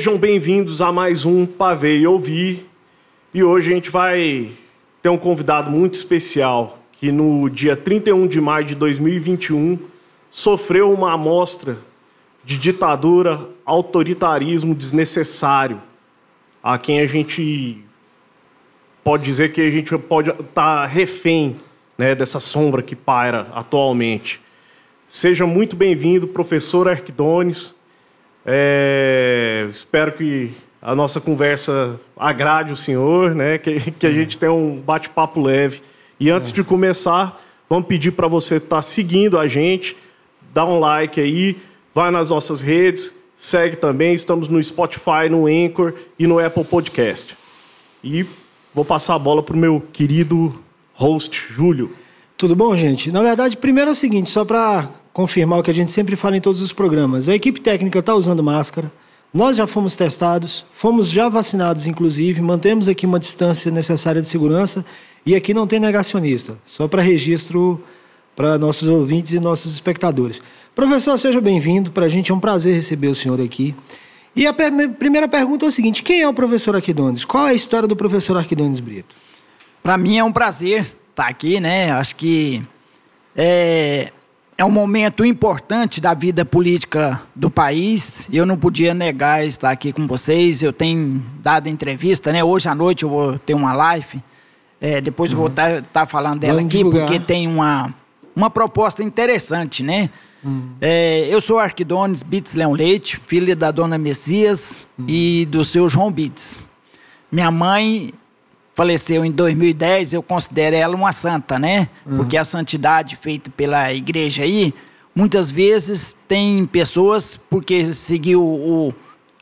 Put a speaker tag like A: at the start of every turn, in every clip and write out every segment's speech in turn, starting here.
A: Sejam bem-vindos a mais um Pavê e Ouvir. E hoje a gente vai ter um convidado muito especial que no dia 31 de maio de 2021 sofreu uma amostra de ditadura, autoritarismo desnecessário, a quem a gente pode dizer que a gente pode estar tá refém né, dessa sombra que paira atualmente. Seja muito bem-vindo, professor Arquidones. É, espero que a nossa conversa agrade o senhor, né? que, que a gente tenha um bate-papo leve. E antes é. de começar, vamos pedir para você estar tá seguindo a gente, dá um like aí, vai nas nossas redes, segue também. Estamos no Spotify, no Anchor e no Apple Podcast. E vou passar a bola para o meu querido host, Júlio.
B: Tudo bom, gente? Na verdade, primeiro é o seguinte, só para confirmar o que a gente sempre fala em todos os programas. A equipe técnica está usando máscara. Nós já fomos testados, fomos já vacinados, inclusive, mantemos aqui uma distância necessária de segurança e aqui não tem negacionista, só para registro para nossos ouvintes e nossos espectadores. Professor, seja bem-vindo. Para a gente é um prazer receber o senhor aqui. E a primeira pergunta é o seguinte: quem é o professor Arquidones? Qual é a história do professor Arquidones Brito?
C: Para mim é um prazer estar tá aqui, né? Acho que é, é um momento importante da vida política do país. Eu não podia negar estar aqui com vocês. Eu tenho dado entrevista, né? Hoje à noite eu vou ter uma live. É, depois uhum. eu vou estar tá, tá falando dela Vamos aqui, divulgar. porque tem uma, uma proposta interessante, né? Hum. É, eu sou Arquidones Bits Leão Leite, filha da dona Messias hum. e do seu João Bits. Minha mãe faleceu em 2010, eu considero ela uma santa, né? Hum. Porque a santidade feita pela igreja aí, muitas vezes tem pessoas, porque seguiu o,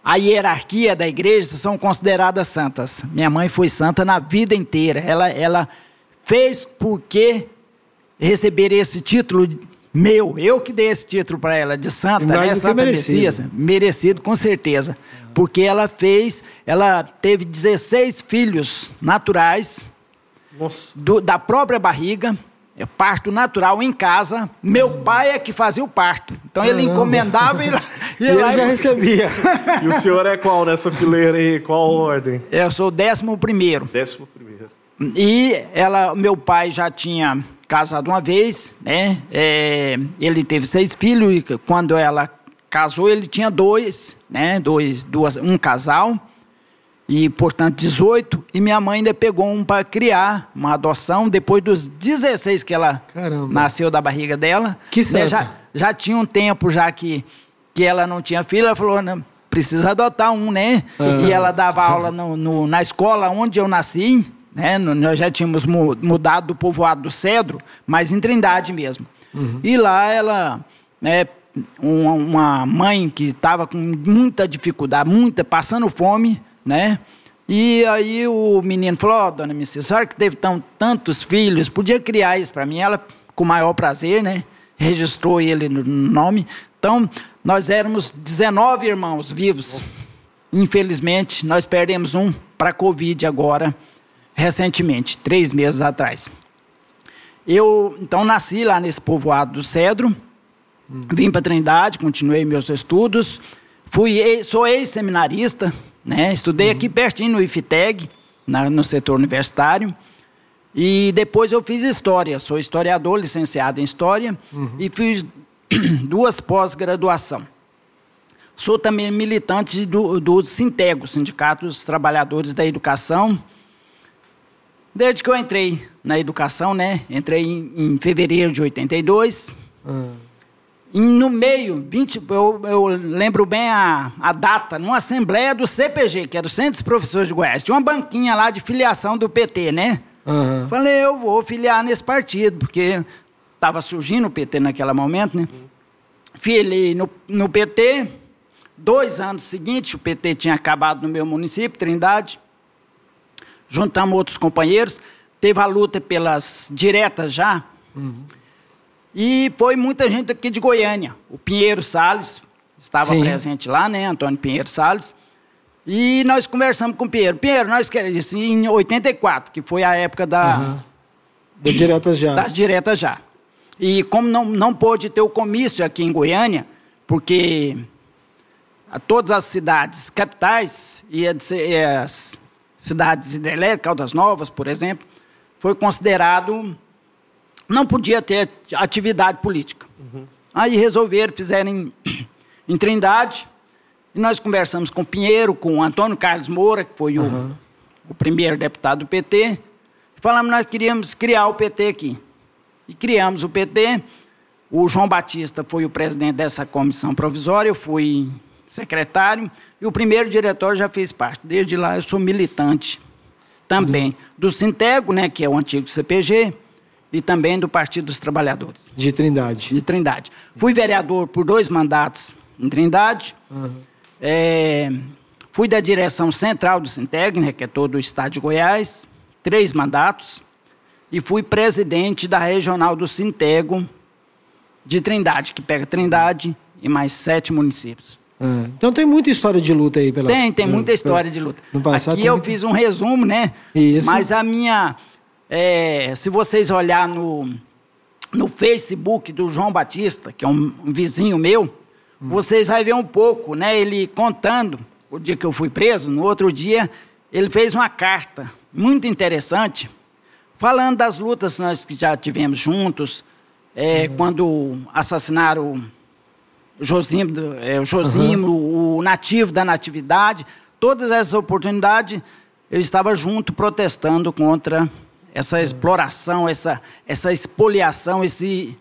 C: a hierarquia da igreja, são consideradas santas. Minha mãe foi santa na vida inteira. Ela, ela fez porque receber esse título meu, eu que dei esse título para ela de santa, né? Santa merecido. Messias, merecido com certeza, porque ela fez, ela teve 16 filhos naturais do, da própria barriga, é parto natural em casa. Meu pai é que fazia o parto. Então ele encomendava e,
B: e, e ele já recebia.
A: e o senhor é qual nessa fileira aí? Qual ordem?
C: Eu sou o décimo primeiro.
A: Décimo primeiro.
C: E ela, meu pai já tinha casado uma vez, né? É, ele teve seis filhos e quando ela casou ele tinha dois, né? Dois, duas, um casal e portanto 18 e minha mãe ainda pegou um para criar uma adoção depois dos 16 que ela Caramba. nasceu da barriga dela.
B: Que né?
C: já já tinha um tempo já que que ela não tinha filho, ela falou não, precisa adotar um, né? Uhum. E ela dava aula no, no, na escola onde eu nasci né? Nós já tínhamos mudado do povoado do Cedro, mas em Trindade mesmo. Uhum. E lá ela, né, uma, mãe que estava com muita dificuldade, muita, passando fome, né? E aí o menino falou, oh, dona Missy, a senhora que teve tão, tantos filhos, podia criar isso para mim? Ela, com o maior prazer, né? Registrou ele no nome. Então, nós éramos 19 irmãos vivos. Infelizmente, nós perdemos um para a Covid agora recentemente, três meses atrás. Eu, então, nasci lá nesse povoado do Cedro, hum. vim para Trindade, continuei meus estudos, fui, sou ex-seminarista, né? estudei uhum. aqui pertinho no IFTEG, na, no setor universitário, e depois eu fiz História, sou historiador, licenciado em História, uhum. e fiz duas pós-graduação. Sou também militante do, do Sintego, Sindicato dos Trabalhadores da Educação, Desde que eu entrei na educação, né? Entrei em, em fevereiro de 82. Hum. E no meio, 20, eu, eu lembro bem a, a data, numa assembleia do CPG, que era o Centro de Professores de Goiás. Tinha uma banquinha lá de filiação do PT, né? Uhum. Falei, eu vou filiar nesse partido, porque estava surgindo o PT naquele momento, né? Filiei no, no PT. Dois anos seguintes, o PT tinha acabado no meu município, Trindade juntamos outros companheiros, teve a luta pelas diretas já. Uhum. E foi muita gente aqui de Goiânia. O Pinheiro Salles estava Sim. presente lá, né? Antônio Pinheiro Salles. E nós conversamos com o Pinheiro. Pinheiro, nós queremos isso em 84, que foi a época da. Uhum.
B: Das diretas já.
C: Das diretas já. E como não, não pôde ter o comício aqui em Goiânia, porque a todas as cidades capitais e as cidades hidrelétricas, Caldas Novas, por exemplo, foi considerado não podia ter atividade política. Uhum. Aí resolveram, fizeram em, em, Trindade, e nós conversamos com o Pinheiro, com o Antônio Carlos Moura, que foi uhum. o, o primeiro deputado do PT, e falamos que nós queríamos criar o PT aqui. E criamos o PT. O João Batista foi o presidente dessa comissão provisória, eu fui secretário, e o primeiro diretor já fez parte. Desde lá eu sou militante também do Sintego, né, que é o antigo CPG, e também do Partido dos Trabalhadores.
B: De Trindade.
C: De Trindade. Fui vereador por dois mandatos em Trindade. Uhum. É, fui da direção central do Sinteg, né, que é todo o estado de Goiás, três mandatos. E fui presidente da regional do Sintego de Trindade, que pega Trindade e mais sete municípios.
B: Ah, então tem muita história de luta aí pela
C: Tem, tem muita história de luta. Aqui eu fiz um resumo, né? Isso. Mas a minha é, se vocês olhar no, no Facebook do João Batista, que é um, um vizinho meu, hum. vocês vão ver um pouco, né? Ele contando o dia que eu fui preso, no outro dia, ele fez uma carta muito interessante, falando das lutas que nós já tivemos juntos, é, uhum. quando assassinaram o Josimo, é, o, Josimo uhum. o nativo da natividade, todas essas oportunidades, eu estava junto protestando contra essa exploração, essa, essa expoliação, esse,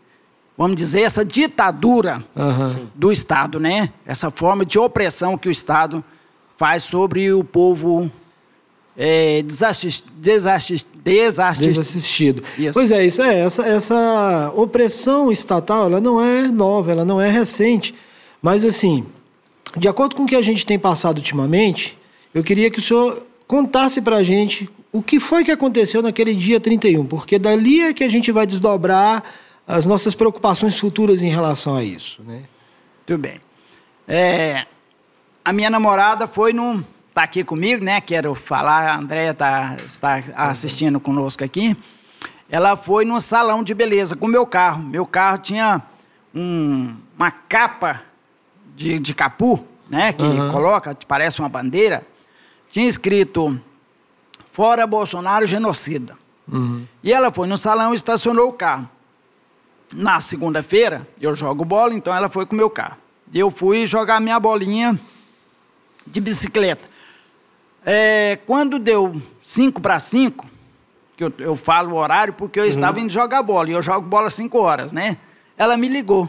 C: vamos dizer, essa ditadura uhum. do Estado, né? Essa forma de opressão que o Estado faz sobre o povo é, desassist, desassist, desassist,
B: desassistido. Isso. Pois é, isso é essa, essa opressão estatal, ela não é nova, ela não é recente, mas assim, de acordo com o que a gente tem passado ultimamente, eu queria que o senhor contasse para a gente o que foi que aconteceu naquele dia 31, porque dali é que a gente vai desdobrar as nossas preocupações futuras em relação a isso. Né?
C: Tudo bem. É, a minha namorada foi no. Está aqui comigo, né? Quero falar, a Andréia tá, está assistindo conosco aqui. Ela foi no salão de beleza com meu carro. Meu carro tinha um, uma capa de, de capu, né? Que uhum. coloca, parece uma bandeira. Tinha escrito Fora Bolsonaro, genocida. Uhum. E ela foi no salão e estacionou o carro. Na segunda-feira, eu jogo bola, então ela foi com o meu carro. Eu fui jogar minha bolinha de bicicleta. É, quando deu 5 para 5, que eu, eu, falo o horário porque eu uhum. estava indo jogar bola, e eu jogo bola 5 horas, né? Ela me ligou.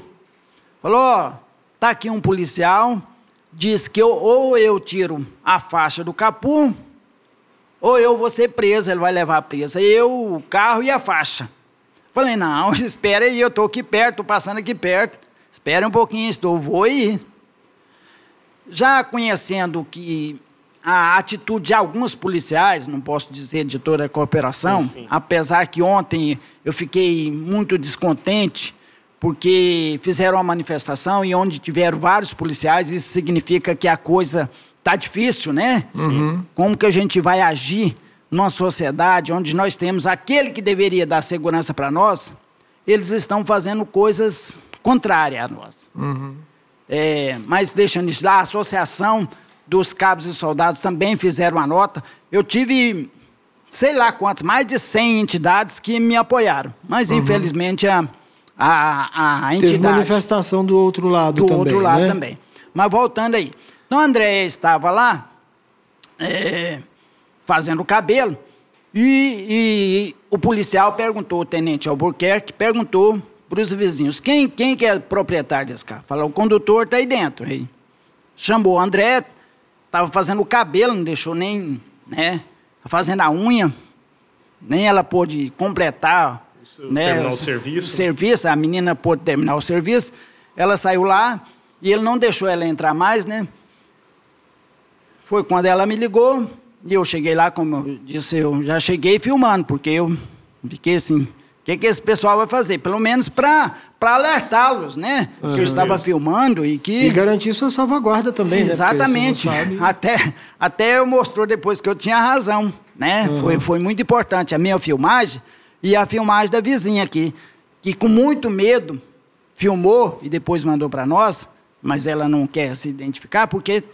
C: Falou, ó, tá aqui um policial, diz que eu, ou eu tiro a faixa do capô, ou eu vou ser preso, ele vai levar presa. Eu, o carro e a faixa. Falei, não, espera aí, eu estou aqui perto, estou passando aqui perto. Espera um pouquinho, estou, vou ir. Já conhecendo que a atitude de alguns policiais, não posso dizer de toda a cooperação, sim, sim. apesar que ontem eu fiquei muito descontente, porque fizeram uma manifestação e onde tiveram vários policiais, isso significa que a coisa tá difícil, né? Uhum. Como que a gente vai agir numa sociedade onde nós temos aquele que deveria dar segurança para nós, eles estão fazendo coisas contrárias a nós. Uhum. É, mas deixando isso lá, a associação dos cabos e soldados também fizeram uma nota. Eu tive, sei lá quantas, mais de 100 entidades que me apoiaram. Mas, uhum. infelizmente, a, a, a entidade... Teve
B: manifestação do outro lado
C: do
B: também,
C: Do outro lado
B: né?
C: também. Mas voltando aí. Então Andréia estava lá é, fazendo o cabelo e, e, o policial perguntou, o tenente Albuquerque perguntou para os vizinhos, quem, quem que é proprietário desse carro? Falou, o condutor está aí dentro. Aí. Chamou o André, estava fazendo o cabelo, não deixou nem, né, fazendo a unha, nem ela pôde completar
A: o, né, terminar o, o serviço.
C: O serviço, a menina pôde terminar o serviço, ela saiu lá e ele não deixou ela entrar mais, né? Foi quando ela me ligou e eu cheguei lá, como eu disse, eu já cheguei filmando, porque eu fiquei assim, o que, que esse pessoal vai fazer? Pelo menos para alertá-los, né? Uhum. Que eu estava filmando e que...
B: E garantir sua salvaguarda também,
C: né? Exatamente. Né? Até, até eu mostrou depois que eu tinha razão, né? Uhum. Foi, foi muito importante a minha filmagem e a filmagem da vizinha aqui, que com muito medo filmou e depois mandou para nós, mas ela não quer se identificar porque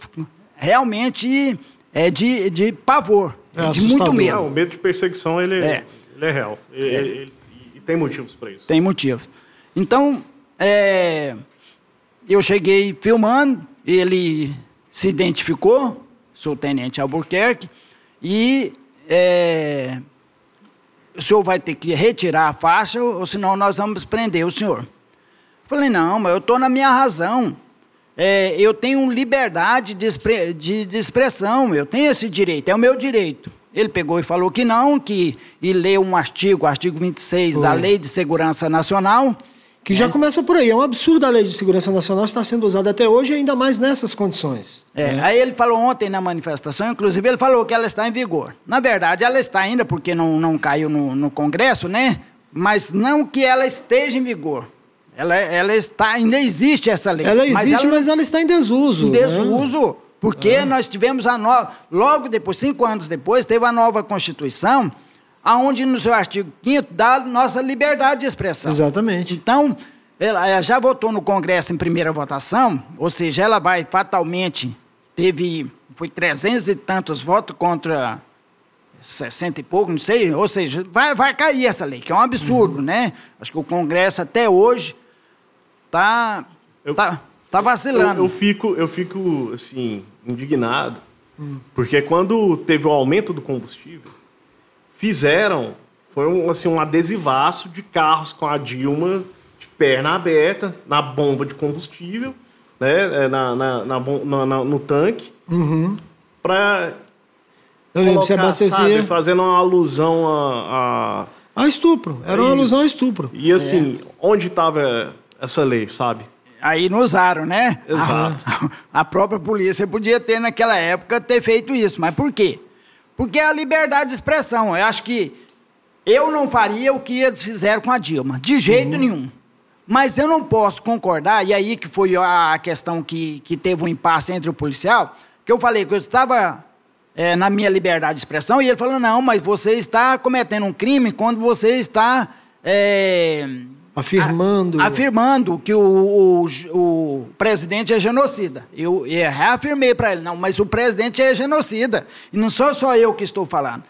C: realmente é de, de pavor,
B: É
C: de muito
B: assustador.
A: Não,
C: medo.
A: o medo de perseguição, ele é,
C: É.
A: ele é real. Ele- ele- e tem motivos para isso.
C: Tem motivos. Então, é, eu cheguei filmando, ele se identificou, sou o Tenente Albuquerque, e é, o senhor vai ter que retirar a faixa, ou senão nós vamos prender o senhor. Falei, não, mas eu estou na minha razão. É, eu tenho liberdade de, expre- de- de expressão, eu tenho esse direito, é o meu direito. Ele pegou e falou que não, que e leu um artigo, artigo 26 da
B: Foi.
C: Lei de Segurança Nacional,
B: Que já começa por aí. É um absurdo a lei de segurança nacional estar sendo usada até hoje, ainda mais nessas condições.
C: É, Aí ele falou ontem na manifestação, inclusive ele falou que ela está em vigor. Na verdade, ela está ainda porque não, não caiu no, no Congresso, né? Mas não que ela esteja em vigor. Ela, ela está, ainda existe essa lei.
B: Ela existe, mas ela,
C: ela
B: está em desuso.
C: em
B: né?
C: desuso, porque nós tivemos a nova, logo depois, cinco anos depois, teve a nova Constituição, aonde no seu artigo 5 dá nossa liberdade de expressão.
B: Exatamente.
C: Então, ela já votou no Congresso em primeira votação, ou seja, ela vai fatalmente, teve, foi 300 e tantos votos contra 60 e pouco, não sei, ou seja, vai, vai cair essa lei, que é um absurdo, né? Acho que o Congresso até hoje tá,
A: Eu-
C: tá, tá vacilando.
A: Eu, eu fico, eu fico assim, indignado, porque quando teve o aumento do combustível, fizeram, foi um, assim, um adesivaço de carros com a Dilma de perna aberta na bomba de combustível, né, é, na, na, na na- na- no tanque,
B: Uhum.
A: para
B: Eu lembro, se abastecia.
A: sabe, fazendo uma alusão a, a
B: A estupro. Era uma alusão a estupro.
A: e assim, onde estava essa lei, sabe?
C: Aí não usaram, né?
A: Exato.
C: A, a própria polícia podia ter, naquela época, ter feito isso. Mas por quê? Porque é a liberdade de expressão. Eu acho que eu não faria o que eles fizeram com a Dilma. De jeito nenhum. Mas eu não posso concordar, e aí que foi a questão que, que teve um impasse entre o policial, que eu falei que eu estava é, na minha liberdade de expressão, e ele falou, não, mas você está cometendo um crime quando você está... é,
B: Afirmando.
C: a- afirmando que o, o, o presidente é genocida. Eu, eu reafirmei para ele, não, mas o presidente é genocida. E não sou só eu que estou falando.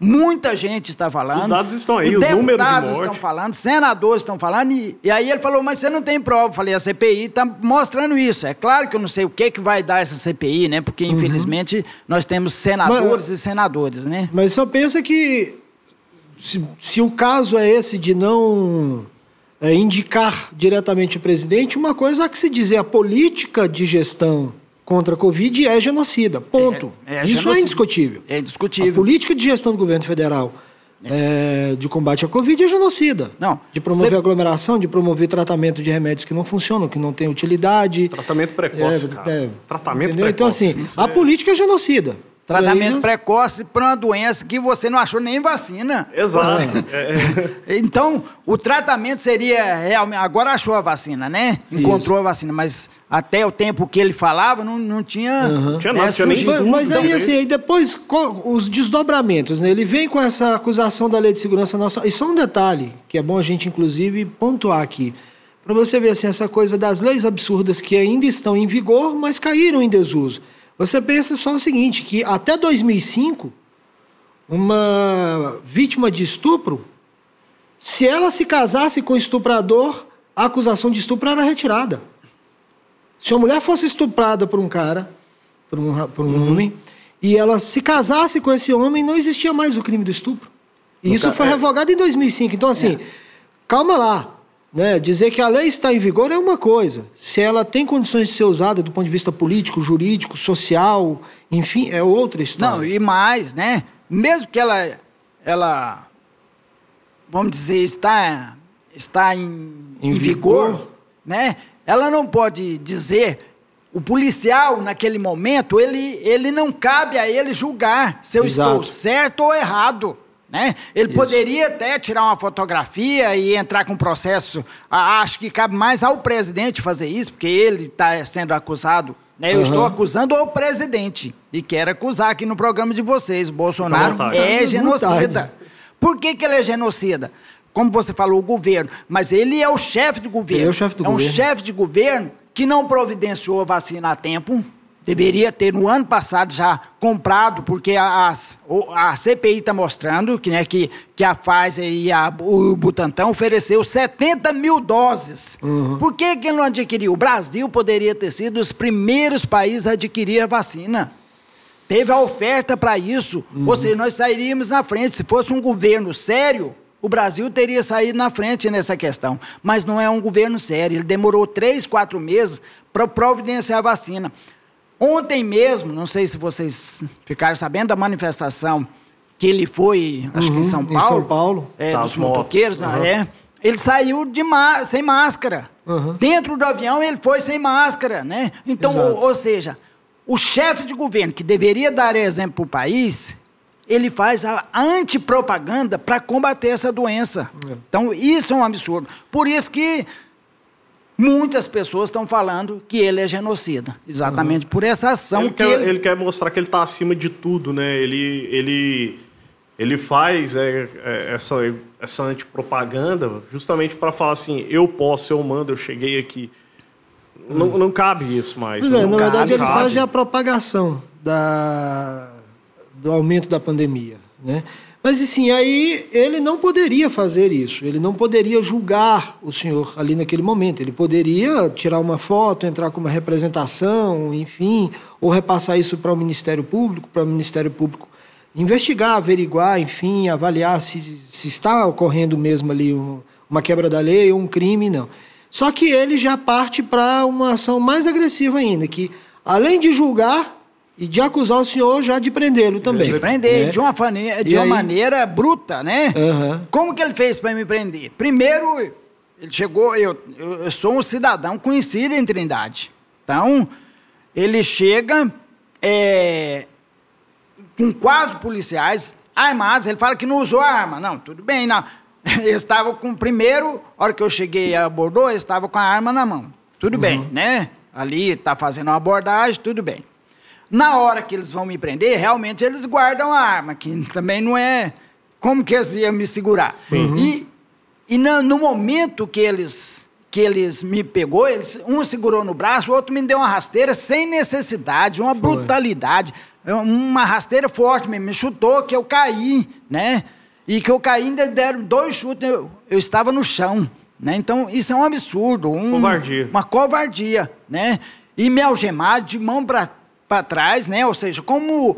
C: Muita gente está falando.
A: Os dados estão aí,
C: os
A: o número de morte.
C: estão falando, senadores estão falando. E, e aí ele falou, mas você não tem prova. Eu falei, a CPI está mostrando isso. É claro que eu não sei o que, que vai dar essa CPI, né? Porque, infelizmente, nós temos senadores e senadores, né?
B: Mas só pensa que se, se o caso é esse de não é, indicar diretamente o presidente, uma coisa há que se dizer, a política de gestão contra a Covid é genocida. Ponto.
C: É- é
B: Isso
C: genocida.
B: é indiscutível.
C: É
B: A
C: indiscutível.
B: política de gestão do governo federal é, de combate à Covid é genocida.
C: Não,
B: De promover
C: cê-
B: aglomeração, de promover tratamento de remédios que não funcionam, que não têm utilidade.
A: Tratamento precoce,
B: É,
A: cara.
B: é,
A: Tratamento
B: entendeu? Então,
A: precoce.
B: assim,
A: Isso
B: a
A: é-
B: política é genocida.
C: Tratamento precoce para uma doença que você não achou nem vacina.
A: Exato. É, é.
C: Então, o tratamento seria realmente. Agora achou a vacina, né? Encontrou a vacina, mas até o tempo que ele falava, não, não tinha.
A: Não tinha nada, tinha nem.
B: Mas, mas aí, assim, aí depois os desdobramentos, né? Ele vem com essa acusação da Lei de Segurança Nacional. E só um detalhe, que é bom a gente, inclusive, pontuar aqui. Para você ver, assim, essa coisa das leis absurdas que ainda estão em vigor, mas caíram em desuso. Você pensa só o seguinte, que até 2005, uma vítima de estupro, se ela se casasse com o estuprador, a acusação de estupro era retirada. Se uma mulher fosse estuprada por um cara, por um, por um
A: Uhum.
B: homem, e ela se casasse com esse homem, não existia mais o crime do estupro. E
A: No
B: isso foi
A: é.
B: revogado em 2005. Então, assim, calma lá. Né? Dizer que a lei está em vigor é uma coisa. Se ela tem condições de ser usada do ponto de vista político, jurídico, social, enfim, é outra história.
C: Não, e mais, né? Mesmo que ela, ela vamos dizer, está, está em,
B: Em
C: em vigor,
B: vigor.
C: né? Ela não pode dizer. O policial, naquele momento, ele, ele não cabe a ele julgar se eu
B: Exato.
C: estou certo ou errado. Né? Ele poderia até tirar uma fotografia e entrar com processo. Ah, acho que cabe mais ao presidente fazer isso, porque ele está sendo acusado. Né? Eu
B: Aham.
C: estou acusando o presidente. E quero acusar aqui no programa de vocês. Bolsonaro
A: vontade.
C: é
B: à
C: genocida. Por que, que ele é genocida? Como você falou, o governo. Mas ele é o chefe do governo.
B: Ele é o chefe do
C: um
B: governo.
C: chefe de governo que não providenciou a vacina a tempo, deveria ter no ano passado já comprado, porque a, a, a CPI está mostrando que, né, que, que a Pfizer e a, o Butantan ofereceu 70 mil doses. Uhum. Por que, que não adquiriu? O Brasil poderia ter sido os primeiros países a adquirir a vacina. Teve a oferta para isso. Uhum. Ou seja, nós sairíamos na frente. Se fosse um governo sério, o Brasil teria saído na frente nessa questão. Mas não é um governo sério. Ele demorou três, quatro meses para providenciar a vacina. Ontem mesmo, não sei se vocês ficaram sabendo da manifestação que ele foi, acho uhum, que em São Paulo. Em
B: São Paulo.
C: É, dos motoqueiros, uhum. é. Ele saiu de sem máscara. Uhum. Dentro do avião ele foi sem máscara, né? Então, ou, ou, seja, o chefe de governo que deveria dar exemplo para o país, ele faz a antipropaganda para combater essa doença. É. Então, isso é um absurdo. Por isso que Muitas pessoas estão falando que ele é genocida, exatamente uhum. por essa ação
A: ele
C: que
A: quer,
C: ele...
A: ele quer mostrar que ele está acima de tudo, né? Ele, ele, ele faz é, é, essa, essa antipropaganda justamente para falar assim, eu posso, eu mando, eu cheguei aqui. Não, não cabe isso mais.
B: Pois é, na verdade eles fazem a propagação da, do aumento da pandemia, né? Mas assim, aí ele não poderia fazer isso, ele não poderia julgar o senhor ali naquele momento. Ele poderia tirar uma foto, entrar com uma representação, enfim, ou repassar isso para o Ministério Público, para o Ministério Público investigar, averiguar, enfim, avaliar se, se está ocorrendo mesmo ali um, uma quebra da lei ou um crime, não. Só que ele já parte para uma ação mais agressiva ainda, que além de julgar, e de acusar o senhor já de prendê-lo também. De
C: prender, né? de, uma, de uma maneira bruta, né? Uhum. Como que ele fez para me prender? Primeiro, ele chegou, eu, eu sou um cidadão conhecido em Trindade. Então, ele chega é, com quatro policiais armados, ele fala que não usou a arma. Não, tudo bem, não. Ele estava com, primeiro, a hora que eu cheguei a abordou, ele estava com a arma na mão. Tudo uhum. bem, né? Ali está fazendo uma abordagem, tudo bem. Na hora que eles vão me prender, realmente eles guardam a arma, que também não é como que eles iam me segurar. Uhum. E, e no, no, momento que eles que eles me pegou, eles, um segurou no braço, o outro me deu uma rasteira sem necessidade, uma Foi. brutalidade, uma rasteira forte, me chutou que eu caí, né? E que eu caí ainda deram dois chutes, eu, eu estava no chão, né? Então isso é um absurdo, um,
A: covardia.
C: uma covardia, né? E me algemar de mão para para trás, né? Ou seja, como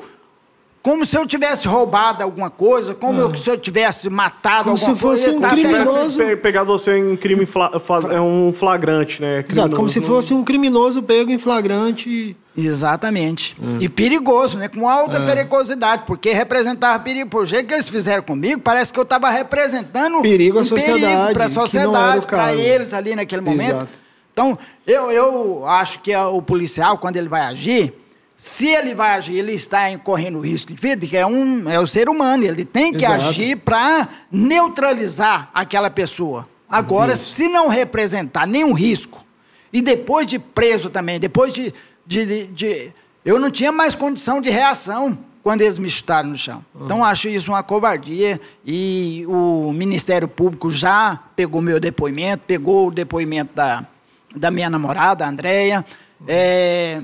C: como se eu tivesse roubado alguma coisa, como ah. se eu tivesse matado como alguma
B: coisa. Como se fosse
C: um
B: criminoso.
A: Pe pegado você em crime fla é um flagrante, né?
B: Criminoso. Exato, como se fosse um criminoso pego em flagrante.
C: Exatamente. Hum. E perigoso, né? Com alta é. perigosidade, porque representava perigo. Por jeito que eles fizeram comigo, parece que eu estava representando
B: perigo à um sociedade,
C: para a sociedade, para eles ali naquele momento. Exato. Então, eu, eu acho que o policial, quando ele vai agir, se ele vai agir, ele está correndo risco de vida, que é, um, é o ser humano, ele tem que Exato. agir para neutralizar aquela pessoa. Agora, Isso. se não representar nenhum risco, e depois de preso também, depois de, de, de, Eu não tinha mais condição de reação quando eles me chutaram no chão. Uhum. Então, acho isso uma covardia e o Ministério Público já pegou meu depoimento, pegou o depoimento da, da minha namorada, a Andréia. Uhum. É,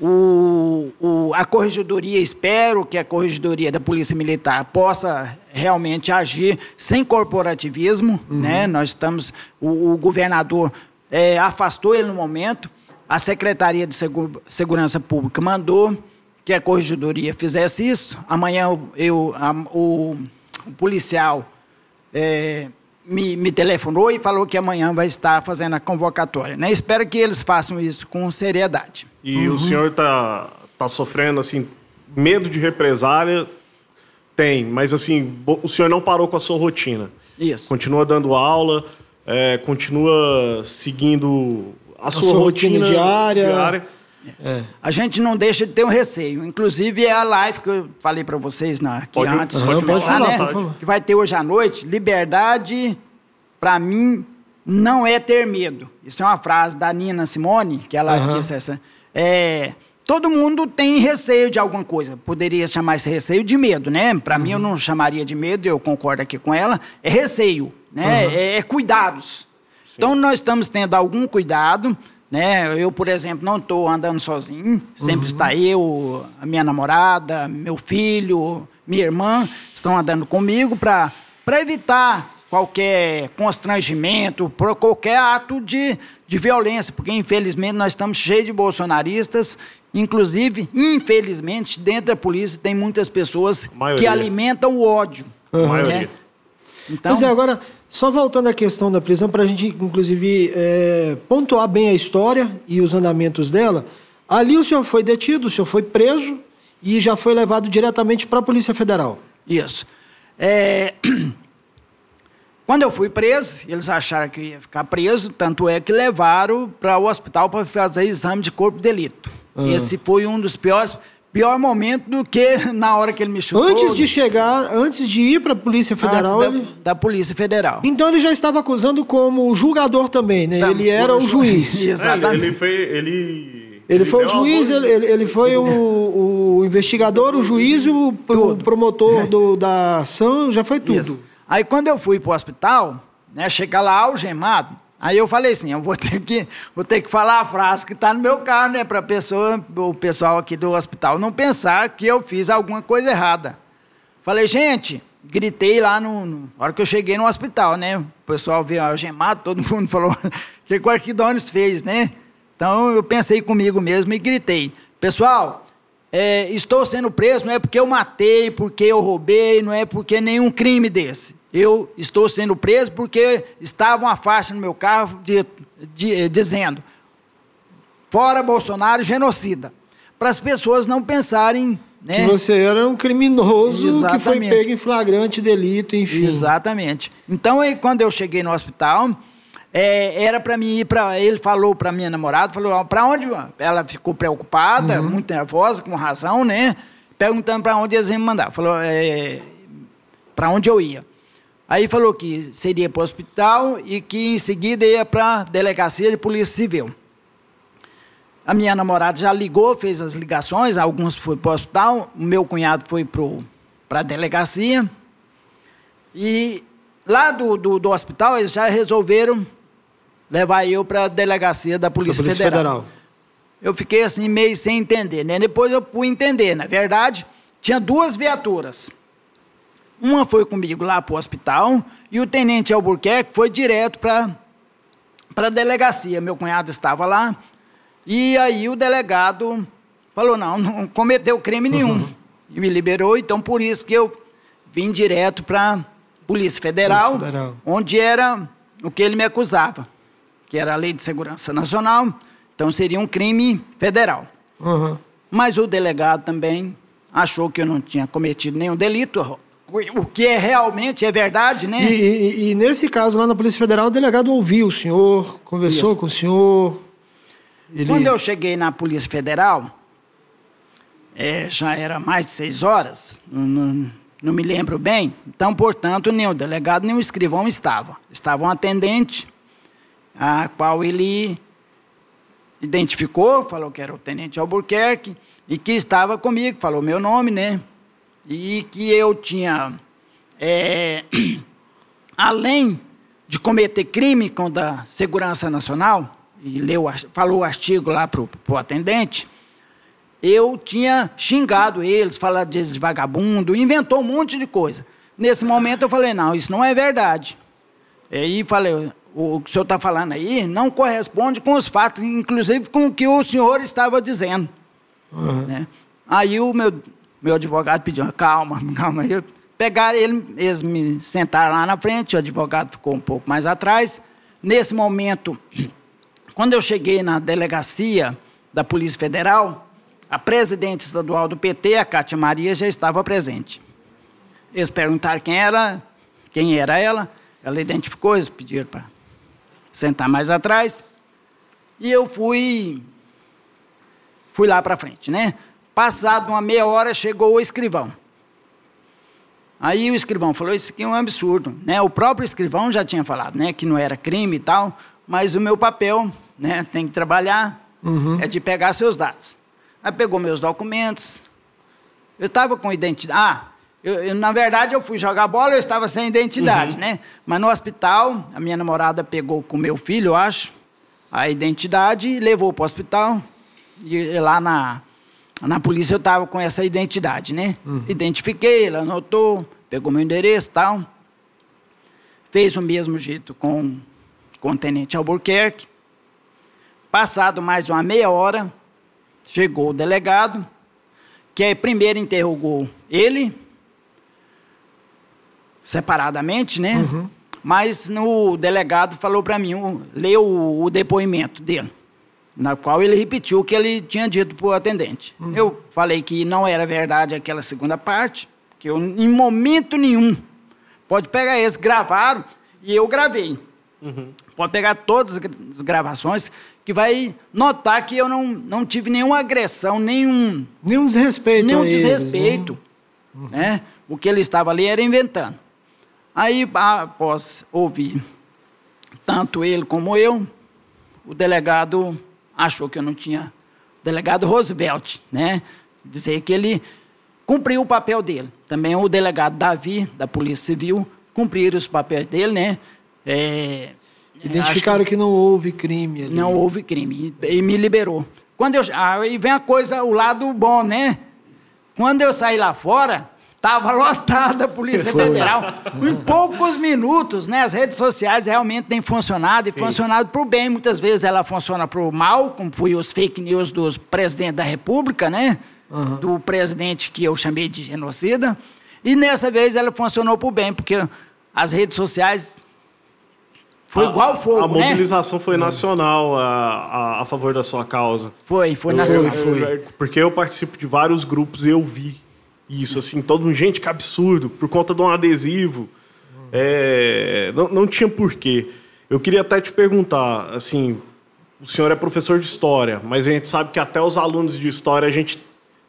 C: o, o, a corregedoria, espero que a corregedoria da Polícia Militar possa realmente agir sem corporativismo, uhum. né? Nós estamos, o, o governador é, afastou ele no momento, a Secretaria de Segurança Pública mandou que a corregedoria fizesse isso. Amanhã eu, a, o, o, policial é, me, me, telefonou e falou que amanhã vai estar fazendo a convocatória. Né? Espero que eles façam isso com seriedade.
A: E uhum. o senhor está tá sofrendo, assim, medo de represália? Tem, mas assim, o senhor não parou com a sua rotina.
C: Isso.
A: Continua dando aula, é, continua seguindo a, a sua, sua, rotina, rotina diária. diária.
C: É. A gente não deixa de ter um receio. Inclusive é a live que eu falei para vocês na, que pode, antes de começar, né? Que vai ter hoje à noite. Liberdade, para mim, não é ter medo. Isso é uma frase da Nina Simone, que ela uhum. disse essa. É, todo mundo tem receio de alguma coisa. Poderia chamar esse receio de medo, né? Para uhum. mim, eu não chamaria de medo, eu concordo aqui com ela. É receio, né? Uhum. É, é, cuidados. Sim. Então, nós estamos tendo algum cuidado, Né? Eu, por exemplo, não estou andando sozinho, sempre está eu, a minha namorada, meu filho, minha irmã, estão andando comigo para evitar qualquer constrangimento, por qualquer ato de, de violência, porque infelizmente nós estamos cheios de bolsonaristas, inclusive, infelizmente, dentro da polícia tem muitas pessoas que alimentam o ódio.
A: Uhum.
C: Né?
B: Então, Mas é, agora, só voltando à questão da prisão, para a gente, inclusive, é, pontuar bem a história e os andamentos dela, ali o senhor foi detido, o senhor foi preso e já foi levado diretamente para a Polícia Federal.
C: Isso. É... Quando eu fui preso, eles acharam que eu ia ficar preso, tanto é que levaram para o hospital para fazer exame de corpo de delito. Uhum. Esse foi um dos piores pior momento do que na hora que ele me chutou.
B: Antes de chegar, antes de ir para a Polícia Federal.
C: Da,
B: ele...
C: da, Polícia Federal.
B: Então ele já estava acusando como julgador também, né? ele era o juiz.
A: Exatamente. É, ele, foi. Ele,
B: ele foi o juiz, ele, ele foi o, o, investigador, o juiz e o, o promotor do, da ação, já foi tudo. Isso.
C: Aí quando eu fui para o hospital, né, chegar lá algemado, Aí eu falei assim, eu vou ter que, vou ter que falar a frase que está no meu carro, né, para pessoa, o pessoal aqui do hospital não pensar que eu fiz alguma coisa errada. Falei, gente, gritei lá no, no hora que eu cheguei no hospital, né? O pessoal veio algemado, todo mundo falou que o Arquidones fez, né? Então eu pensei comigo mesmo e gritei, pessoal, é, estou sendo preso não é porque eu matei, porque eu roubei, não é porque nenhum crime desse. Eu estou sendo preso porque estava uma faixa no meu carro de, de, dizendo: fora Bolsonaro, genocida. Para as pessoas não pensarem. Né?
B: Que você era um criminoso Exatamente. que foi pego em flagrante delito, enfim.
C: Exatamente. Então, aí, quando eu cheguei no hospital, é, era para mim ir para. Ele falou para minha namorada, falou: para onde? Ela ficou preocupada, uhum. muito nervosa, com razão, né? Perguntando para onde eles iam me mandar. Falou: é, para onde eu ia. Aí falou que seria para o hospital e que em seguida ia para a delegacia de polícia civil. A minha namorada já ligou, fez as ligações, alguns foi para o hospital, o meu cunhado foi para a delegacia. E lá do, do, do, hospital eles já resolveram levar eu para a delegacia da Polícia, Polícia Federal. Federal. Eu fiquei assim meio sem entender, né? Depois eu fui entender, na verdade, tinha duas viaturas. Uma foi comigo lá para o hospital e o tenente Albuquerque foi direto para a delegacia. Meu cunhado estava lá e aí o delegado falou: não, não cometeu crime nenhum. Uhum. E me liberou, então por isso que eu vim direto para a Polícia Federal, Polícia Federal, onde era o que ele me acusava, que era a Lei de Segurança Nacional, então seria um crime federal. Uhum. Mas o delegado também achou que eu não tinha cometido nenhum delito, o que é realmente é verdade, né?
B: E, e, e, nesse caso lá na Polícia Federal, o delegado ouviu o senhor, conversou Isso. com o senhor.
C: Ele... Quando eu cheguei na Polícia Federal, é, já era mais de seis horas, não, não, me lembro bem. Então, portanto, nem o delegado nem o escrivão estavam. Estava um atendente, a qual ele identificou, falou que era o tenente Albuquerque, e que estava comigo, falou meu nome, né? E que eu tinha, é, além de cometer crime contra a segurança nacional, e leu, falou o artigo lá para o atendente, eu tinha xingado eles, falado de vagabundo, inventou um monte de coisa. Nesse momento eu falei, não, isso não é verdade. E aí falei, o que o senhor está falando aí não corresponde com os fatos, inclusive com o que o senhor estava dizendo. Uhum. Né? Aí o meu meu advogado pediu, calma, calma. Eu, pegaram ele, eles me sentaram lá na frente, o advogado ficou um pouco mais atrás. Nesse momento, quando eu cheguei na delegacia da Polícia Federal, a presidente estadual do PT, a Cátia Maria, já estava presente. Eles perguntaram quem era, quem era ela, ela identificou, eles pediram para sentar mais atrás. E eu fui fui lá para frente, né? Passado uma meia hora, chegou o escrivão. Aí o escrivão falou: Isso aqui é um absurdo. Né? O próprio escrivão já tinha falado né, que não era crime e tal, mas o meu papel né, tem que trabalhar, uhum. é de pegar seus dados. Aí pegou meus documentos. Eu estava com identidade. Ah, eu, eu, na verdade, eu fui jogar bola, eu estava sem identidade, uhum. né? Mas no hospital, a minha namorada pegou com meu filho, eu acho, a identidade e levou para o hospital. E lá na, na polícia eu estava com essa identidade, né? Uhum. Identifiquei, ele anotou, pegou meu endereço e tal. Fez o mesmo jeito com, com o tenente Albuquerque. Passado mais uma meia hora, chegou o delegado, que primeiro interrogou ele, separadamente, né? Uhum. Mas no delegado falou para mim, leu o, o, depoimento dele, na qual ele repetiu o que ele tinha dito para o atendente. Uhum. Eu falei que não era verdade aquela segunda parte, que eu, em momento nenhum, pode pegar esse, gravaram, e eu gravei. Uhum. Pode pegar todas as gravações, que vai notar que eu não, não tive nenhuma agressão, nenhum...
B: Nenhum desrespeito
C: Nenhum desrespeito, eles, né? né? O que ele estava ali era inventando. Aí, após ouvir tanto ele como eu, o delegado achou que eu não tinha. O delegado Roosevelt, né? Dizer que ele cumpriu o papel dele. Também o delegado Davi, da Polícia Civil, cumpriram os papéis dele, né? É,
B: Identificaram que, que, não houve crime ali.
C: Não houve crime. E, e me liberou. Quando eu, aí vem a coisa, o lado bom, né? Quando eu saí lá fora, Estava lotada a Polícia Foi. Federal. Em poucos minutos, né? As redes sociais realmente têm funcionado e Sim. funcionado para o bem. Muitas vezes ela funciona para o mal, como foi os fake news dos presidentes da República, né? Uhum. Do presidente que eu chamei de genocida. E nessa vez ela funcionou para o bem, porque as redes sociais foi a, igual fogo,
A: A né? mobilização foi nacional a, a, a, favor da sua causa.
C: Foi, foi nacional. Foi,
A: foi. Porque eu participo de vários grupos e eu vi isso, assim, todo um gente que absurdo, por conta de um adesivo. É, não, não tinha porquê. Eu queria até te perguntar, assim, o senhor é professor de história, mas a gente sabe que até os alunos de história a gente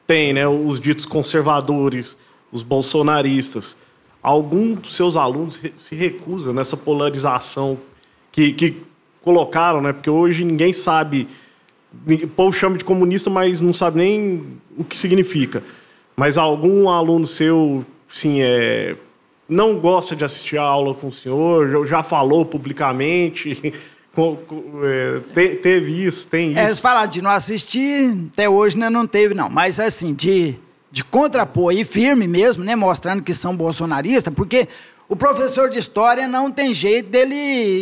A: tem, né, os ditos conservadores, os bolsonaristas. Algum dos seus alunos se recusa nessa polarização que, que colocaram, né? Porque hoje ninguém sabe, o povo chama de comunista, mas não sabe nem o que significa. Mas algum aluno seu, sim, é, não gosta de assistir a aula com o senhor, já falou publicamente, é, teve isso, tem é,
C: isso? É, falar de não assistir, até hoje né, não teve, não. Mas, assim, de, de contrapor aí, firme mesmo, né, mostrando que são bolsonaristas, porque o professor de história não tem jeito dele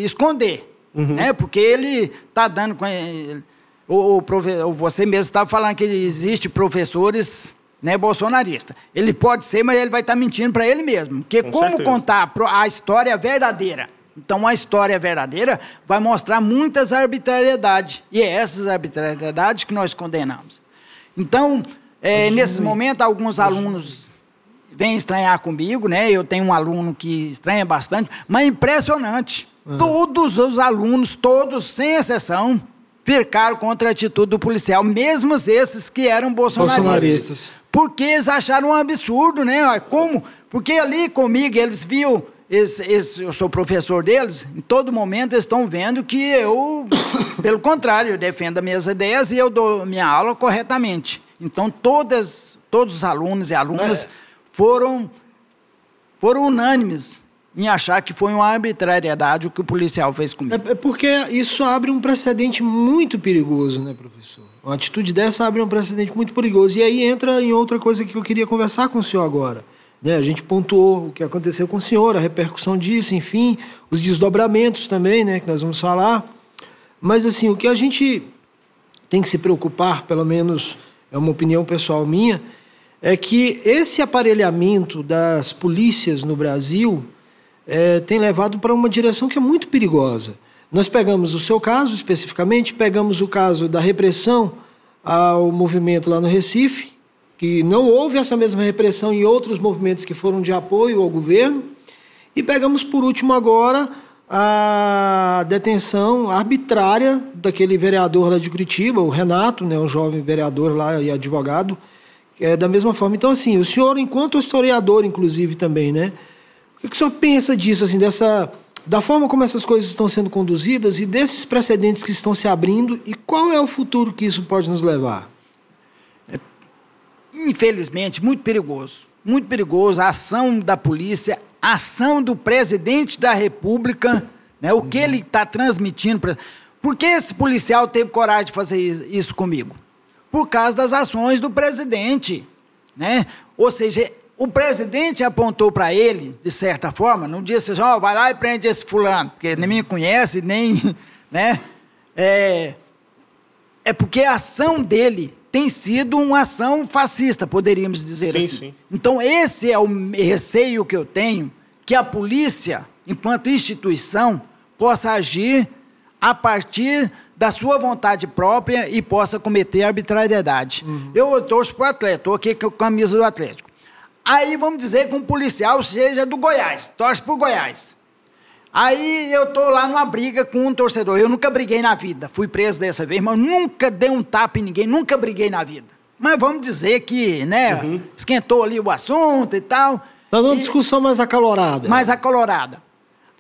C: esconder, uhum. né? Porque ele tá dando com... O, o, você mesmo estava falando que existe professores né, bolsonarista. Ele pode ser, mas ele vai estar tá mentindo para ele mesmo. Porque Com como certeza. contar a história verdadeira? Então, a história verdadeira vai mostrar muitas arbitrariedades. E é essas arbitrariedades que nós condenamos. Então, é, nesse momento, alguns alunos vêm estranhar comigo, né? Eu tenho um aluno que estranha bastante, mas é impressionante. Uhum. Todos os alunos, todos, sem exceção, ficaram contra a atitude do policial, mesmo esses que eram bolsonaristas. bolsonaristas. Porque eles acharam um absurdo, né? Como? Porque ali comigo eles viam, esse, eu sou professor deles, em todo momento eles estão vendo que eu, pelo contrário, eu defendo as minhas ideias e eu dou minha aula corretamente. Então todas, todos os alunos e alunas é. foram, foram unânimes em achar que foi uma arbitrariedade o que o policial fez comigo.
B: É, é porque isso abre um precedente muito perigoso, né, professor? Uma atitude dessa abre um precedente muito perigoso. E aí entra em outra coisa que eu queria conversar com o senhor agora. Né? A gente pontuou o que aconteceu com o senhor, a repercussão disso, enfim, os desdobramentos também, né, que nós vamos falar. Mas, assim, o que a gente tem que se preocupar, pelo menos é uma opinião pessoal minha, é que esse aparelhamento das polícias no Brasil é, tem levado para uma direção que é muito perigosa. Nós pegamos o seu caso especificamente, pegamos o caso da repressão ao movimento lá no Recife, que não houve essa mesma repressão em outros movimentos que foram de apoio ao governo, e pegamos por último agora a detenção arbitrária daquele vereador lá de Curitiba, o Renato, né, um jovem vereador lá e advogado, é da mesma forma. Então, assim, o senhor, enquanto historiador, inclusive, também, né, o que o senhor pensa disso, assim, dessa, da forma como essas coisas estão sendo conduzidas e desses precedentes que estão se abrindo e qual é o futuro que isso pode nos levar?
C: É, infelizmente, muito perigoso. Muito perigoso a ação da polícia, a ação do presidente da República, né, o que ele está transmitindo. Pra... Por que esse policial teve coragem de fazer isso comigo? Por causa das ações do presidente, né? Ou seja, o presidente apontou para ele, de certa forma, não disse assim, ó, oh, vai lá e prende esse fulano, porque nem me conhece, nem, né? É, é porque a ação dele tem sido uma ação fascista, poderíamos dizer sim, assim. Sim. Então, esse é o receio que eu tenho, que a polícia, enquanto instituição, possa agir a partir da sua vontade própria e possa cometer arbitrariedade. Uhum. Eu torço para o atleta, estou aqui com a camisa do Atlético. Aí vamos dizer que um policial seja do Goiás, torce o Goiás. Aí eu tô lá numa briga com um torcedor. Eu nunca briguei na vida. Fui preso dessa vez, mas nunca dei um tapa em ninguém, nunca briguei na vida. Mas vamos dizer que, né, uhum. esquentou ali o assunto e tal.
B: Tá numa discussão mais acalorada.
C: Mais acalorada.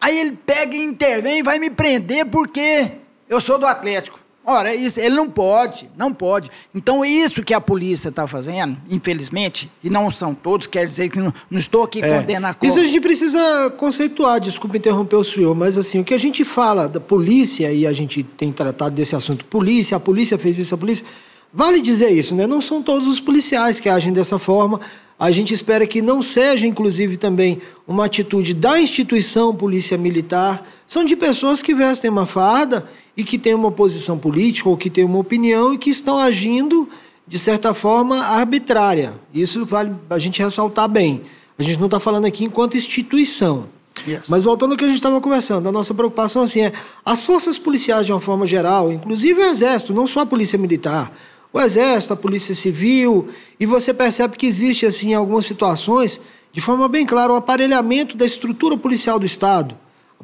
C: Aí ele pega e intervém e vai me prender porque eu sou do Atlético. Ora, isso, ele não pode, não pode. Então, isso que a polícia está fazendo, infelizmente, e não são todos, quer dizer que não, não estou aqui é. condenando a
B: Isso a gente precisa conceituar, desculpa interromper o senhor, mas assim, o que a gente fala da polícia, e a gente tem tratado desse assunto, polícia, a polícia fez isso, a polícia. Vale dizer isso, né? Não são todos os policiais que agem dessa forma. A gente espera que não seja, inclusive, também uma atitude da instituição Polícia Militar. São de pessoas que vestem uma farda e que têm uma posição política ou que têm uma opinião e que estão agindo, de certa forma, arbitrária. Isso vale a gente ressaltar bem. A gente não está falando aqui enquanto instituição. Yes. Mas voltando ao que a gente estava conversando, a nossa preocupação assim é as forças policiais de uma forma geral, inclusive o Exército, não só a Polícia Militar, o Exército, a Polícia Civil, e você percebe que existe assim algumas situações, de forma bem clara, um aparelhamento da estrutura policial do Estado.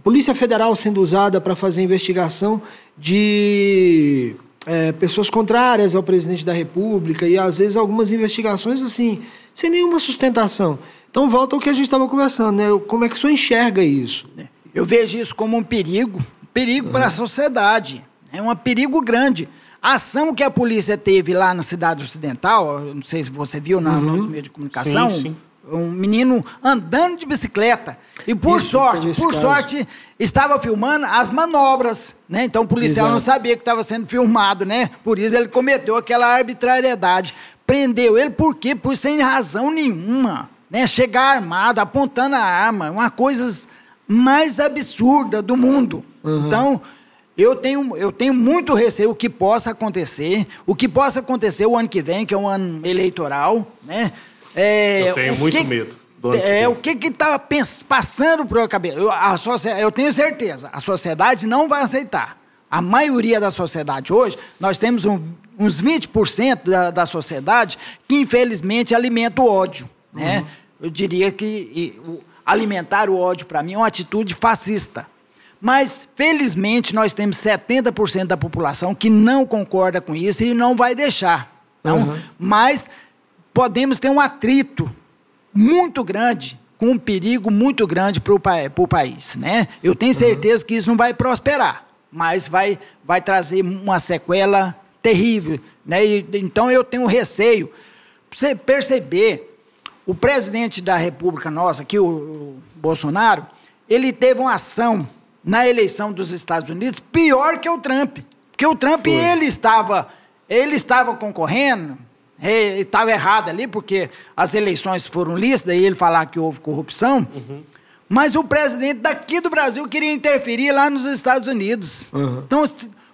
B: Polícia Federal sendo usada para fazer investigação de é, pessoas contrárias ao presidente da República e às vezes algumas investigações assim sem nenhuma sustentação. Então volta ao que a gente estava conversando, né? Como é que o senhor enxerga isso?
C: Eu vejo isso como um perigo, perigo uhum. para a sociedade, é um perigo grande. A ação que a polícia teve lá na cidade ocidental, não sei se você viu na, uhum. nos meios de comunicação, sim, sim um menino andando de bicicleta. E por Isso, sorte, por caso. sorte, estava filmando as manobras, né? Então o policial Exato. não sabia que estava sendo filmado, né? Por isso ele cometeu aquela arbitrariedade. Prendeu ele por quê? Por sem razão nenhuma, né? Chegar armado, apontando a arma, uma coisa mais absurda do mundo. Uhum. Então, eu tenho, eu tenho muito receio o que possa acontecer, o que possa acontecer o ano que vem, que é um ano eleitoral, né?
A: É, eu tenho muito que, medo.
C: É, o que está passando por a cabeça? Eu, a, eu tenho certeza, a sociedade não vai aceitar. A maioria da sociedade hoje, nós temos um, uns 20% da, da sociedade que, infelizmente, alimenta o ódio. Né? Uhum. Eu diria que e, o, alimentar o ódio, para mim, é uma atitude fascista. Mas, felizmente, nós temos 70% da população que não concorda com isso e não vai deixar. Não? Uhum. Mas podemos ter um atrito muito grande, com um perigo muito grande para o país. Né? Eu tenho certeza uhum. que isso não vai prosperar, mas vai, vai trazer uma sequela terrível. Né? E, então eu tenho receio. Você perceber, o presidente da República nossa, aqui, o, o Bolsonaro, ele teve uma ação na eleição dos Estados Unidos pior que o Trump. Porque o Trump, ele estava, ele estava concorrendo, estava errado ali, porque as eleições foram lícitas e ele falar que houve corrupção. Uhum. Mas o presidente daqui do Brasil queria interferir lá nos Estados Unidos. Uhum. Então,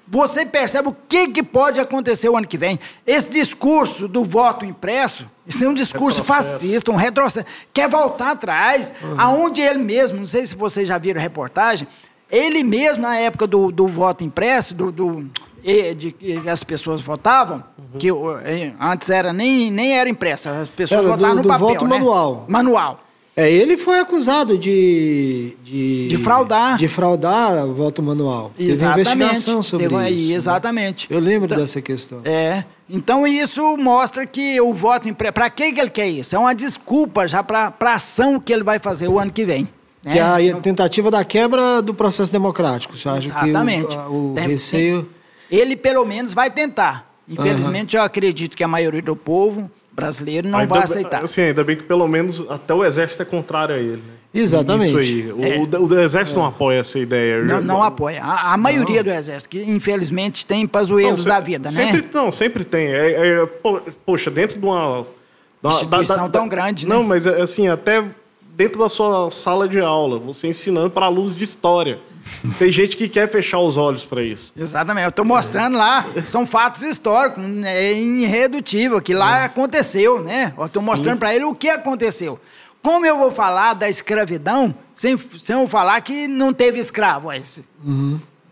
C: você percebe o que, que pode acontecer o ano que vem. Esse discurso do voto impresso, isso é um discurso retrocesso. fascista, um retrocesso. Quer voltar atrás, uhum. aonde ele mesmo, não sei se vocês já viram a reportagem, ele mesmo, na época do, do voto impresso, do, do de que as pessoas votavam, uhum. que antes era nem, nem era impressa, as pessoas era votavam do, no papel,
B: voto
C: né?
B: manual.
C: Manual.
B: É, ele foi acusado de, de.
C: De fraudar.
B: De fraudar o voto manual.
C: Exatamente.
B: Teve investigação sobre Teve,
C: isso. Né? Exatamente.
B: Né? Eu lembro então, dessa questão.
C: É. Então isso mostra que o voto impresso. Para que ele quer isso? É uma desculpa já para a ação que ele vai fazer o ano que vem.
B: Né? Que é a tentativa da quebra do processo democrático. Você acha
C: Exatamente.
B: que o, o tem, receio.
C: Tem ele pelo menos vai tentar. Infelizmente, uhum. eu acredito que a maioria do povo brasileiro não
A: ainda
C: vai aceitar.
A: Assim, ainda bem que pelo menos até o exército é contrário a ele. Né?
B: Exatamente.
A: Isso aí. O,
C: É.
A: o- o exército não apoia essa ideia.
C: Não, não apoia. A, a maioria do exército, que infelizmente tem pazuelos da vida, né?
A: sempre, Não, sempre tem. É, é, po- poxa, dentro de uma. da-
C: Instituição tão grande, né?
A: Não, mas é, assim, até dentro da sua sala de aula, você ensinando para alunos de história. Tem gente que quer fechar os olhos para isso.
C: Exatamente. Eu estou mostrando lá, são fatos históricos, é irredutível, que lá aconteceu, né? Eu estou mostrando para ele o que aconteceu. Como eu vou falar da escravidão sem, sem eu falar que não teve escravo? Esse?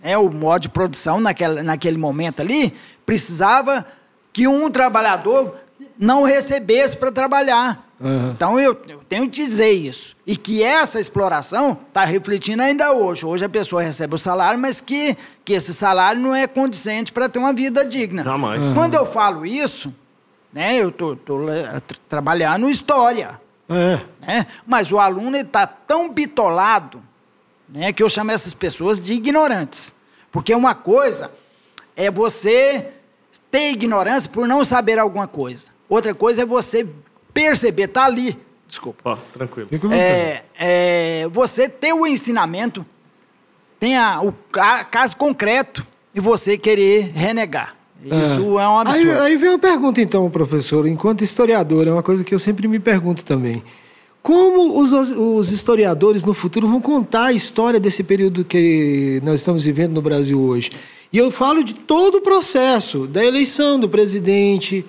C: É, o modo de produção naquele, naquele momento ali precisava que um trabalhador não recebesse para trabalhar.
B: Aham.
C: Então eu, eu tenho que dizer isso. E que essa exploração está refletindo ainda hoje. Hoje a pessoa recebe o salário, mas que, que esse salário não é condizente para ter uma vida digna.
A: Jamais.
C: Quando eu falo isso, né, eu estou trabalhando história.
B: É.
C: Né? Mas o aluno está tão bitolado né, que eu chamo essas pessoas de ignorantes. Porque uma coisa é você ter ignorância por não saber alguma coisa. Outra coisa é você perceber, tá ali. Desculpa.
A: Ó, tranquilo.
C: É, é, você ter o ensinamento, tem a- o ca- caso concreto e você querer renegar. Isso é, um absurdo.
B: Aí, aí vem uma pergunta, então, professor. Enquanto historiador, é uma coisa que eu sempre me pergunto também. Como os, os historiadores no futuro vão contar a história desse período que nós estamos vivendo no Brasil hoje? E eu falo de todo o processo, da eleição do presidente,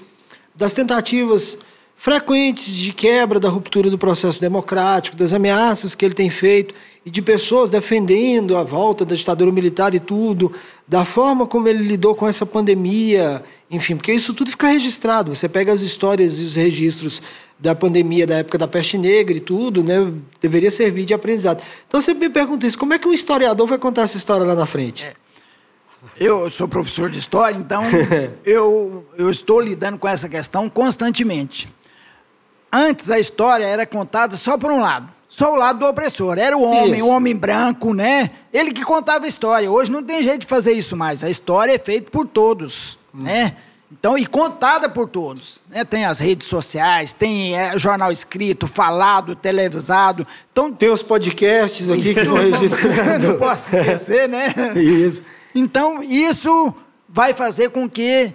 B: das tentativas frequentes de quebra da ruptura do processo democrático, das ameaças que ele tem feito e de pessoas defendendo a volta da ditadura militar e tudo, da forma como ele lidou com essa pandemia, enfim, porque isso tudo fica registrado. Você pega as histórias e os registros da pandemia da época da peste negra e tudo, né? Deveria servir de aprendizado. Então você me pergunta isso, como é que um historiador vai contar essa história lá na frente?
C: Eu sou professor de história, então eu, eu estou lidando com essa questão constantemente. Antes a história era contada só por um lado, só o lado do opressor. Era o homem,
B: Isso.
C: o homem branco, né? Ele que contava a história. Hoje não tem jeito de fazer isso mais. A história é feita por todos, né? Então, e contada por todos. Né? Tem as redes sociais, tem é, jornal escrito, falado, televisado. Então,
B: Tem os podcasts aqui que
C: não
B: registrando.
C: posso esquecer, né?
B: Isso.
C: Então, isso vai fazer com que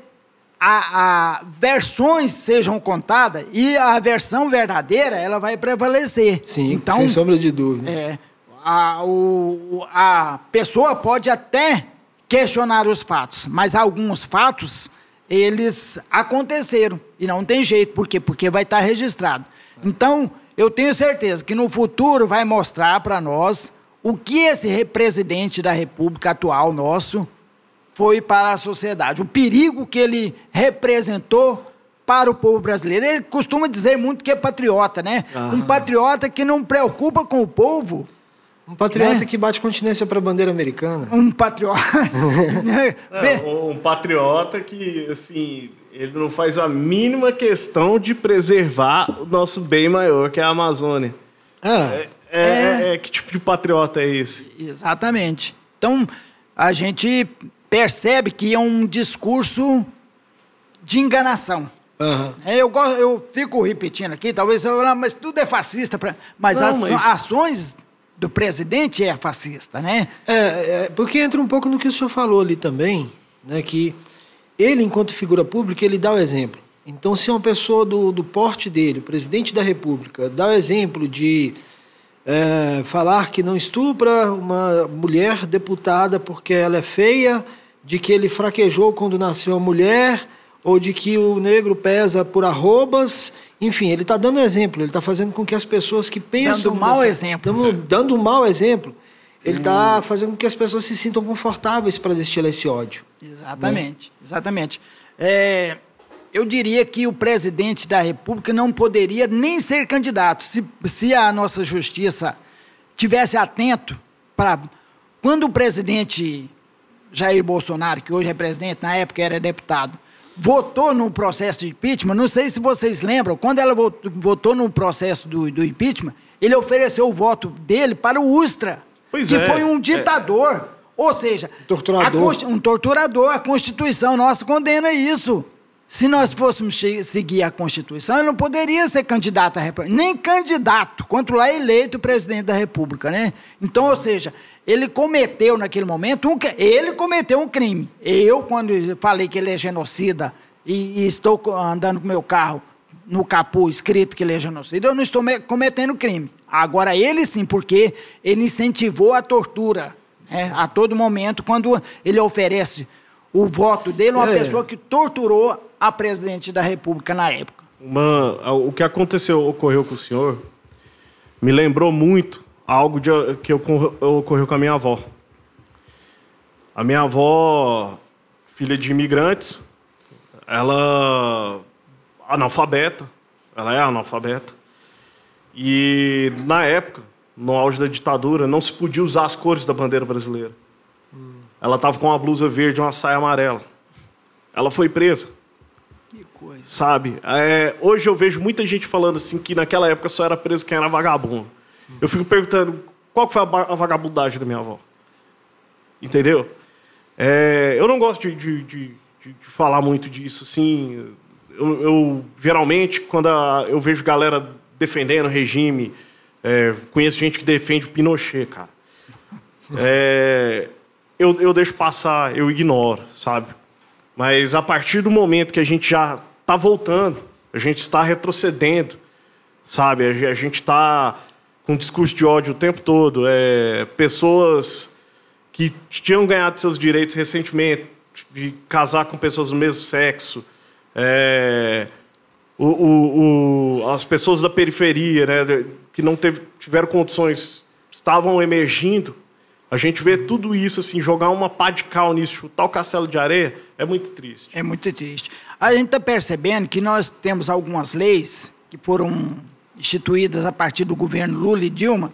C: a, a versões sejam contadas e a versão verdadeira ela vai prevalecer.
B: Sim,
C: então,
B: sem sombra de dúvida.
C: é, a, o- a pessoa pode até questionar os fatos, mas alguns fatos eles aconteceram e não tem jeito, por quê? Porque vai estar registrado. Então, eu tenho certeza que no futuro vai mostrar para nós o que esse re- presidente da República atual nosso foi para a sociedade, o perigo que ele representou para o povo brasileiro. Ele costuma dizer muito que é patriota, né? Um patriota que não preocupa com o povo,
B: Um patriota
C: Né?
B: que bate continência para a bandeira americana.
C: um patriota. né?
A: É, um, patriota que, assim, ele não faz a mínima questão de preservar o nosso bem maior, que é a Amazônia.
B: Ah,
A: É, é- é- que tipo de patriota é esse?
C: Exatamente. Então, a gente percebe que é um discurso de enganação. É, Eu, gosto, eu fico repetindo aqui, talvez você fale, "Ah, mas tudo é fascista. pra-" Mas
A: Não,
C: as
A: mas-
C: ações do presidente é fascista, né?
B: É, é, porque entra um pouco no que o senhor falou ali também, né, que ele, enquanto figura pública, ele dá o exemplo. Então, se uma pessoa do, do porte dele, o presidente da República, dá o exemplo de é, falar que não estupra uma mulher deputada porque ela é feia, de que ele fraquejou quando nasceu a mulher, ou de que o negro pesa por arrobas, enfim, ele está dando exemplo, ele está fazendo com que as pessoas que pensam...
C: Dando mau
B: dessa-
C: exemplo.
B: dando, dando um mau exemplo, ele está fazendo com que as pessoas se sintam confortáveis para destilar esse ódio.
C: Exatamente, exatamente. É, eu diria que o presidente da República não poderia nem ser candidato se, se a nossa justiça tivesse atento para quando o presidente Jair Bolsonaro, que hoje é presidente, na época era deputado, votou no processo de impeachment, não sei se vocês lembram, quando ela votou, no processo do, do impeachment, ele ofereceu o voto dele para o Ustra,
A: Pois
C: que
A: é,
C: foi um
A: é.
C: ditador. Ou seja,
B: Torturador.
C: a um torturador. A Constituição nossa condena isso. Se nós fôssemos seguir a Constituição, ele não poderia ser candidato a República, nem candidato, quanto lá eleito presidente da República, né? Então, ou seja, ele cometeu naquele momento, um, ele cometeu um crime. Eu, quando falei que ele é genocida e, e estou andando com meu carro no capô escrito que ele é genocida, eu não estou cometendo crime. Agora, ele sim, porque ele incentivou a tortura né, a todo momento, quando ele oferece o voto dele, uma é. pessoa que torturou a presidente da República na época.
A: Uma, o que aconteceu, ocorreu com o senhor, me lembrou muito algo de, que ocorreu com a minha avó. A minha avó, filha de imigrantes, ela analfabeta, ela é analfabeta. E na época, no auge da ditadura, não se podia usar as cores da bandeira brasileira. Ela estava com uma blusa verde e uma saia amarela. Ela foi presa. Que coisa. Sabe? É, hoje eu vejo muita gente falando assim que naquela época só era preso quem era vagabundo. Hum. Eu fico perguntando qual foi a vagabundagem da minha avó. Entendeu? É, eu não gosto de, de, de, de, falar muito disso, assim. Eu, eu geralmente, quando a, eu vejo galera defendendo o regime, é, conheço gente que defende o Pinochet, cara. É, eu, eu deixo passar, eu ignoro, sabe? Mas a partir do momento que a gente já está voltando, a gente está retrocedendo, sabe? A, a gente está com discurso de ódio o tempo todo. É, pessoas que tinham ganhado seus direitos recentemente, de casar com pessoas do mesmo sexo, é, o, o, o, as pessoas da periferia, né, que não teve, tiveram condições, estavam emergindo. A gente vê tudo isso assim, jogar uma pá de cal nisso, chutar o castelo de areia, é muito triste.
C: É muito triste. A gente está percebendo que nós temos algumas leis que foram instituídas a partir do governo Lula e Dilma,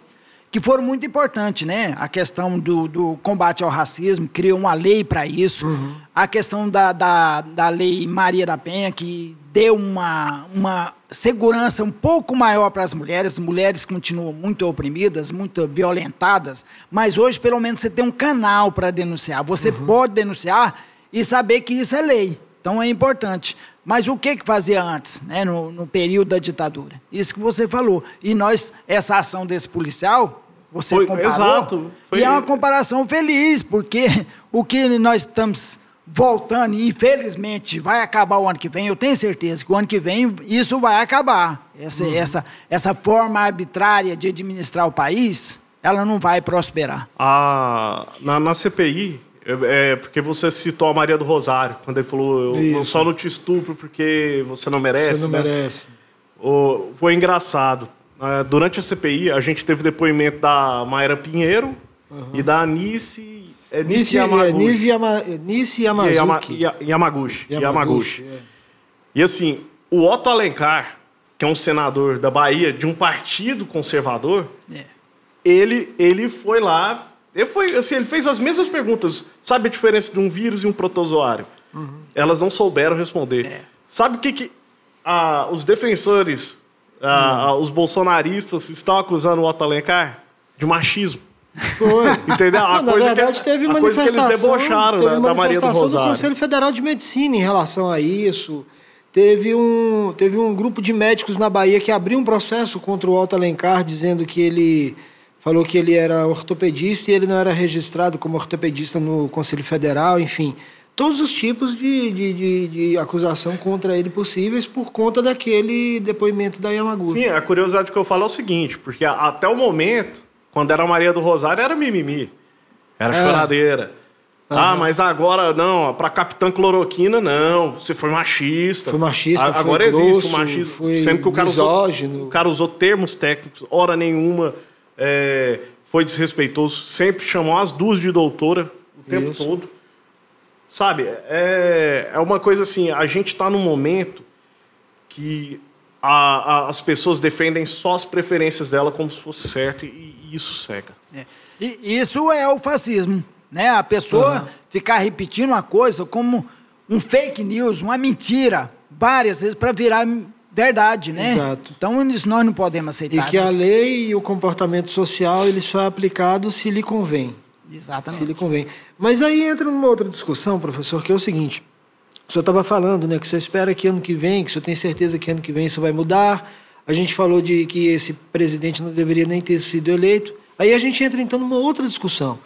C: que foram muito importantes, né? A questão do, do combate ao racismo, criou uma lei para isso. Uhum. A questão da, da, da lei Maria da Penha, que deu uma, uma segurança um pouco maior para as mulheres. Mulheres continuam muito oprimidas, muito violentadas, mas hoje, pelo menos, você tem um canal para denunciar. Você uhum. pode denunciar e saber que isso é lei. Então é importante. Mas o que que fazia antes, né, no, no, período da ditadura? Isso que você falou. E nós, essa ação desse policial, você foi, comparou. Exato. Foi... E é uma comparação feliz, porque o que nós estamos voltando, e infelizmente vai acabar o ano que vem, eu tenho certeza que o ano que vem isso vai acabar. Essa, uhum. essa, essa forma arbitrária de administrar o país, ela não vai prosperar.
A: Ah, na, na CPI, é, porque você citou a Maria do Rosário, quando ele falou, eu, só não te estupro porque você não merece.
B: Você não né? merece.
A: O, foi engraçado. É, durante a CPI, a gente teve depoimento da Mayra Pinheiro uhum. e da Anice.
B: É, Nice, Yamaguchi. Nice, Yama,
A: Yamaguchi. Yamaguchi. É. E assim, o Otto Alencar, que é um senador da Bahia de um partido conservador, é. ele, ele foi lá ele, foi, assim, ele fez as mesmas perguntas. Sabe a diferença de um vírus e um protozoário? Uhum. Elas não souberam responder. É. Sabe o que, que ah, os defensores, ah, uhum. os bolsonaristas estão acusando o Otto Alencar? De machismo.
B: Foi. Entendeu? A
A: não, coisa na verdade, que, teve a coisa que eles debocharam da, da Maria do Rosário.
B: do Conselho Federal de Medicina em relação a isso. Teve um, teve um grupo de médicos na Bahia que abriu um processo contra o Otto Alencar, dizendo que ele falou que ele era ortopedista e ele não era registrado como ortopedista no Conselho Federal, enfim. Todos os tipos de, de, de, de acusação contra ele possíveis por conta daquele depoimento da Yamaguchi.
A: Sim, a curiosidade que eu falo é o seguinte, porque até o momento, quando era Maria do Rosário, era mimimi, era é. choradeira. Uhum. Ah, mas agora não, para Capitã Cloroquina não, você foi machista.
B: Foi machista, a,
A: Agora
B: foi
A: existe o machismo, sendo que o cara, usou, o cara usou termos técnicos, hora nenhuma é, foi desrespeitoso, sempre chamou as duas de doutora o tempo Isso. todo. Sabe, é, é uma coisa assim, a gente está num momento que a, a, as pessoas defendem só as preferências dela como se fosse certo e, e isso cega.
C: É. E isso é o fascismo, né? A pessoa uhum. ficar repetindo uma coisa como um fake news, uma mentira, várias vezes para virar verdade, né? Exato. Então isso nós não podemos aceitar.
B: E que a lei e o comportamento social ele só é aplicado se lhe convém.
C: Exatamente.
B: Se lhe convém. Mas aí entra numa outra discussão, professor, que é o seguinte: o senhor estava falando, né, que o senhor espera que ano que vem, que o senhor tem certeza que ano que vem isso vai mudar. A gente falou de que esse presidente não deveria nem ter sido eleito. Aí a gente entra então numa outra discussão.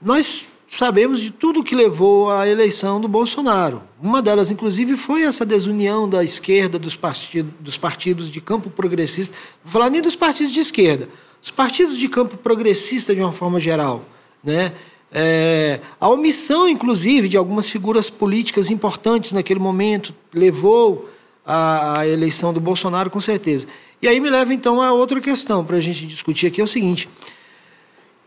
B: Nós sabemos de tudo que levou à eleição do Bolsonaro. Uma delas, inclusive, foi essa desunião da esquerda dos partidos, dos partidos de campo progressista. Não vou falar nem dos partidos de esquerda, os partidos de campo progressista de uma forma geral, né? É, a omissão, inclusive, de algumas figuras políticas importantes naquele momento levou à, à eleição do Bolsonaro, com certeza. E aí me leva, então, a outra questão para a gente discutir aqui: é o seguinte.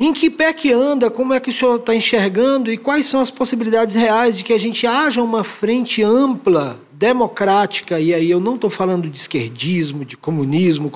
B: Em que pé que anda, como é que o senhor está enxergando e quais são as possibilidades reais de que a gente haja uma frente ampla, democrática, e aí eu não estou falando de esquerdismo, de comunismo,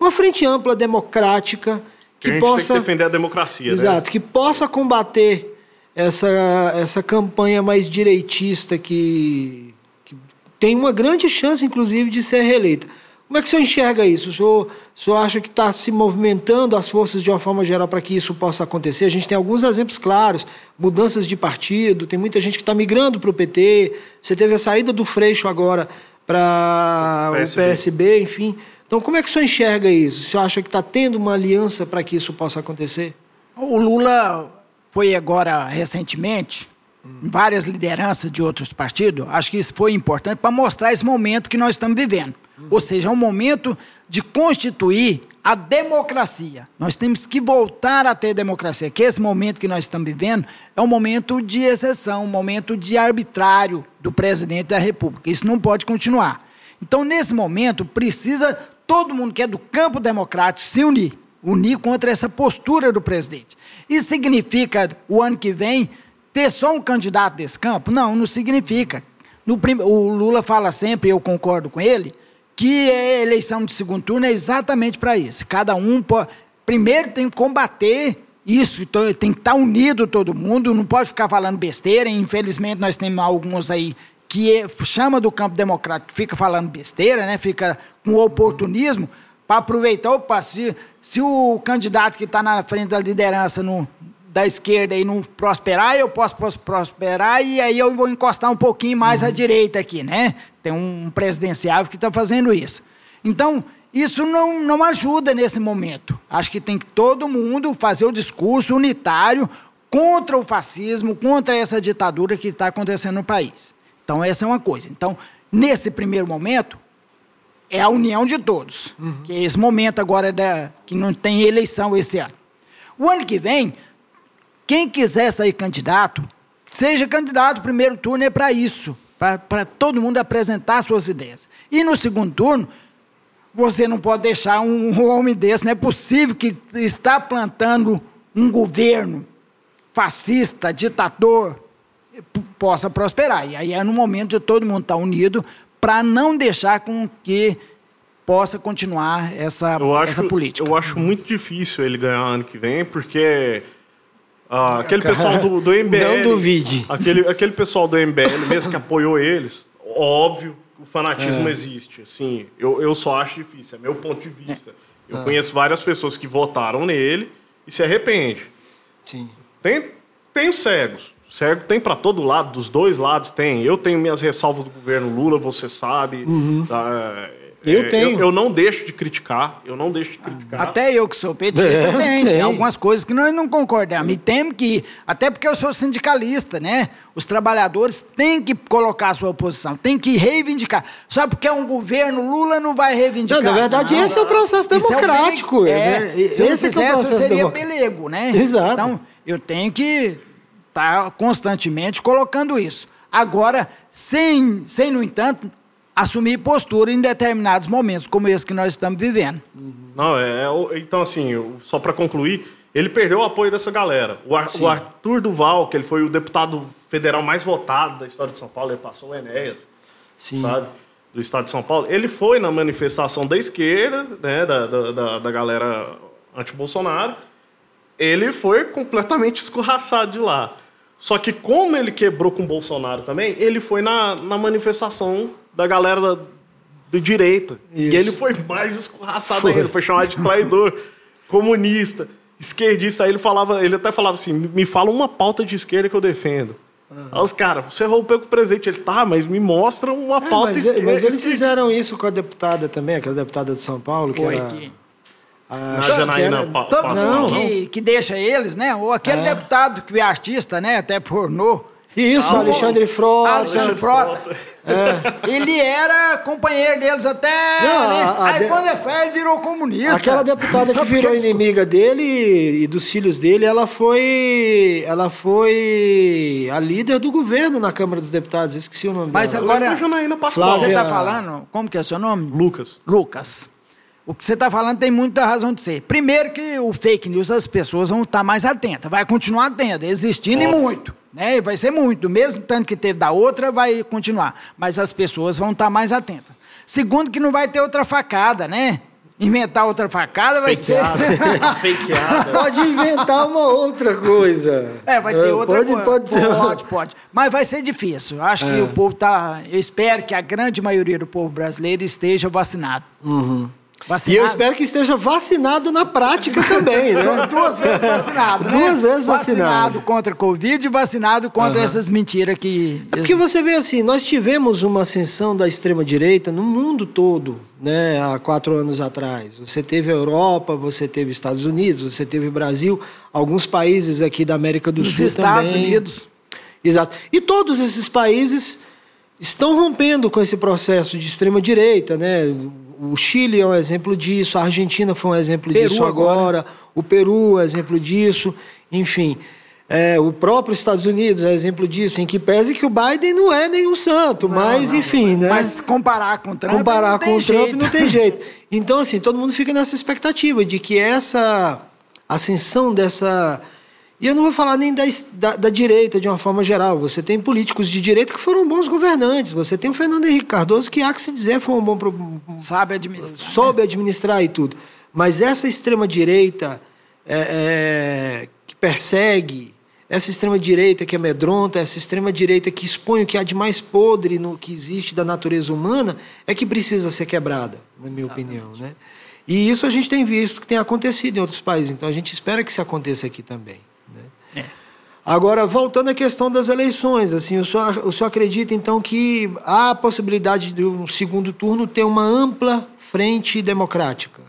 B: uma frente ampla, democrática,
A: que, a gente possa tem que defender a democracia, né?
B: exato, né? que possa combater essa essa campanha mais direitista que, que tem uma grande chance, inclusive, de ser reeleita. Como é que o senhor enxerga isso? O senhor, o senhor acha que está se movimentando as forças de uma forma geral para que isso possa acontecer? A gente tem alguns exemplos claros, mudanças de partido, tem muita gente que está migrando para o PT, você teve a saída do Freixo agora para o PSB. PSB, enfim. Então, como é que o senhor enxerga isso? O senhor acha que está tendo uma aliança para que isso possa acontecer?
C: O Lula foi agora, recentemente, em várias lideranças de outros partidos. Acho que isso foi importante para mostrar esse momento que nós estamos vivendo. Ou seja, é um momento de constituir a democracia. Nós temos que voltar a ter democracia, que esse momento que nós estamos vivendo é um momento de exceção, um momento de arbitrário do presidente da República. Isso não pode continuar. Então, nesse momento, precisa todo mundo que é do campo democrático se unir, unir contra essa postura do presidente. Isso significa, o ano que vem, ter só um candidato desse campo? Não, não significa. No. O Lula fala sempre, eu concordo com ele, que a eleição de segundo turno é exatamente para isso. Cada um pode... primeiro tem que combater isso, então tem que estar unido todo mundo, não pode ficar falando besteira. Infelizmente, nós temos alguns aí que é, chama do campo democrático, fica falando besteira, né? fica com oportunismo, para aproveitar, opa, se, se o candidato que está na frente da liderança no, da esquerda aí não prosperar, eu posso prosperar e aí eu vou encostar um pouquinho mais uhum. à direita aqui, né? Tem um presidenciável que está fazendo isso. Então, isso não, não ajuda nesse momento. Acho que tem que todo mundo fazer o discurso unitário contra o fascismo, contra essa ditadura que está acontecendo no país. Então, essa é uma coisa. Então, nesse primeiro momento, é a união de todos. Uhum. Que é esse momento agora da, que não tem eleição esse ano. O ano que vem, quem quiser sair candidato, seja candidato, primeiro turno é para isso, para todo mundo apresentar suas ideias. E no segundo turno, você não pode deixar um homem desse, não é possível que está plantando um governo fascista, ditador, possa prosperar. E aí é no momento de todo mundo estar tá unido para não deixar com que possa continuar essa,
A: eu acho,
C: essa política.
A: Eu acho muito difícil ele ganhar ano que vem, porque ah, aquele pessoal do, do MBL...
B: Não duvide.
A: Aquele, aquele pessoal do MBL, mesmo que apoiou eles, óbvio, o fanatismo é. existe. Assim, eu, eu só acho difícil, é meu ponto de vista. É. Eu ah. conheço várias pessoas que votaram nele e se arrependem.
B: Sim.
A: Tem, tem os cegos. Cego tem para todo lado, dos dois lados tem. Eu tenho minhas ressalvas do governo Lula, você sabe.
B: Uhum.
A: Tá?
B: Eu é, tenho.
A: Eu, eu, não deixo de criticar. Eu não deixo de criticar.
C: Até eu que sou petista é, tem. Tem algumas coisas que nós não concordamos. E temos que. Até porque eu sou sindicalista, né? Os trabalhadores têm que colocar a sua posição, têm que reivindicar. Só porque é um governo, Lula não vai reivindicar.
B: Não, na verdade, não, esse é o processo democrático.
C: É, né? Se esse eu é o processo seria pelego, né?
B: Exato.
C: Então, eu tenho que está constantemente colocando isso. Agora, sem, sem, no entanto, assumir postura em determinados momentos, como esse que nós estamos vivendo.
A: Não, é, é então assim, só para concluir, ele perdeu o apoio dessa galera. O, Ar, o, Arthur Duval, que ele foi o deputado federal mais votado da história de São Paulo, ele passou o Enéas, Sim. sabe? Do estado de São Paulo. Ele foi na manifestação da esquerda, né, da, da, da, da galera anti-Bolsonaro. Ele foi completamente escorraçado de lá. Só que como ele quebrou com o Bolsonaro também, ele foi na, na manifestação da galera da, de direita. Isso. E ele foi mais escorraçado foi. ainda, foi chamado de traidor, comunista, esquerdista. Aí ele falava, ele até falava assim: me fala uma pauta de esquerda que eu defendo. Aí os caras, você rompeu com o presidente. Ele, tá, mas me mostra uma
B: É,
A: pauta
B: mas,
A: esquerda.
B: mas eles fizeram isso com a deputada também, aquela deputada de São Paulo, que
C: Foi
B: era...
C: que-
B: a-
A: Na
B: que
A: Janaína Pa-
C: Todo mundo que, que deixa eles, né? Ou aquele
B: É.
C: deputado que é artista, né? Até pornô.
B: Isso,
A: Ah,
B: Alexandre Frota.
C: Alexandre Frota. Ele era companheiro deles até.
B: Não,
C: né?
B: a- a
C: Aí
B: de-
C: quando ele foi, ele virou comunista.
B: Aquela deputada que virou inimiga dele e dos filhos dele, ela foi, ela foi a líder do governo na Câmara dos Deputados. Esqueci o nome
C: Mas
B: dela.
C: agora-
A: Agora... Janaína Pascoal.
C: Você
B: Flávia-
C: tá falando, como que é o seu nome?
A: Lucas.
C: Lucas. O que você está falando tem muita razão de ser. Primeiro que o fake news, as pessoas vão estar mais atentas. Vai continuar atenta, existindo e
A: Óbvio.
C: muito. Né? Vai ser muito. Mesmo tanto que teve da outra, vai continuar. Mas as pessoas vão estar mais atentas. Segundo que não vai ter outra facada, né? Inventar outra facada vai ser...
A: Fakeada. Fakeada.
B: Pode inventar uma outra coisa.
C: É, vai ter outra
B: pode,
C: coisa.
B: Pode, ter.
C: pode, pode. Mas vai ser difícil. Eu acho que
B: É.
C: o povo tá. Eu espero que a grande maioria do povo brasileiro esteja vacinado.
B: E
C: Vacinado.
B: eu espero que esteja vacinado na prática também, né?
C: Duas vezes vacinado, né?
B: Duas vezes vacinado.
C: contra a Covid e vacinado contra essas mentiras que.
B: É porque você vê assim, nós tivemos uma ascensão da extrema-direita no mundo todo, né, há quatro anos atrás. Você teve a Europa, você teve Estados Unidos, você teve Brasil, alguns países aqui da América do
C: Nos
B: Sul
C: Estados
B: também.
C: Unidos.
B: Exato. E todos esses países estão rompendo com esse processo de extrema-direita, né? O Chile é um exemplo disso, a Argentina foi um exemplo
C: Peru
B: disso
C: agora.
B: agora, o Peru é um exemplo disso, enfim. É, o próprio Estados Unidos é exemplo disso, em que pese que o Biden não é nenhum santo, mas enfim, né?
C: Mas comparar com o Trump.
B: comparar
C: não tem
B: com o Trump não tem jeito. Então, assim, todo mundo fica nessa expectativa de que essa ascensão dessa. E eu não vou falar nem da, da, da direita de uma forma geral. Você tem políticos de direita que foram bons governantes. Você tem o Fernando Henrique Cardoso, que há que se dizer foi um bom.
C: Sabe administrar.
B: soube administrar e tudo. Mas essa extrema-direita é, é, que persegue, essa extrema-direita que amedronta, essa extrema-direita que expõe o que há de mais podre no que existe da natureza humana, é que precisa ser quebrada, na minha opinião. Né? E isso a gente tem visto que tem acontecido em outros países. Então a gente espera que isso aconteça aqui também.
C: É.
B: Agora, voltando à questão das eleições, assim, o senhor, o senhor acredita, então, que há a possibilidade de um segundo turno ter uma ampla frente democrática?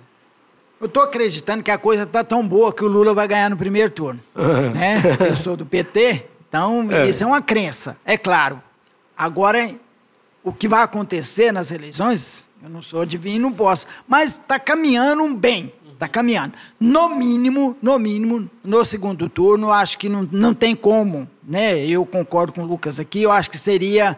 C: Eu tô acreditando que a coisa tá tão boa que o Lula vai ganhar no primeiro turno. né? Eu sou do PT, então isso é uma crença, é claro. Agora, o que vai acontecer nas eleições, eu não sou adivinho, não posso. Mas está caminhando bem, está caminhando. No mínimo, no mínimo, no segundo turno, acho que não, não tem como, né? Eu concordo com o Lucas aqui, eu acho que seria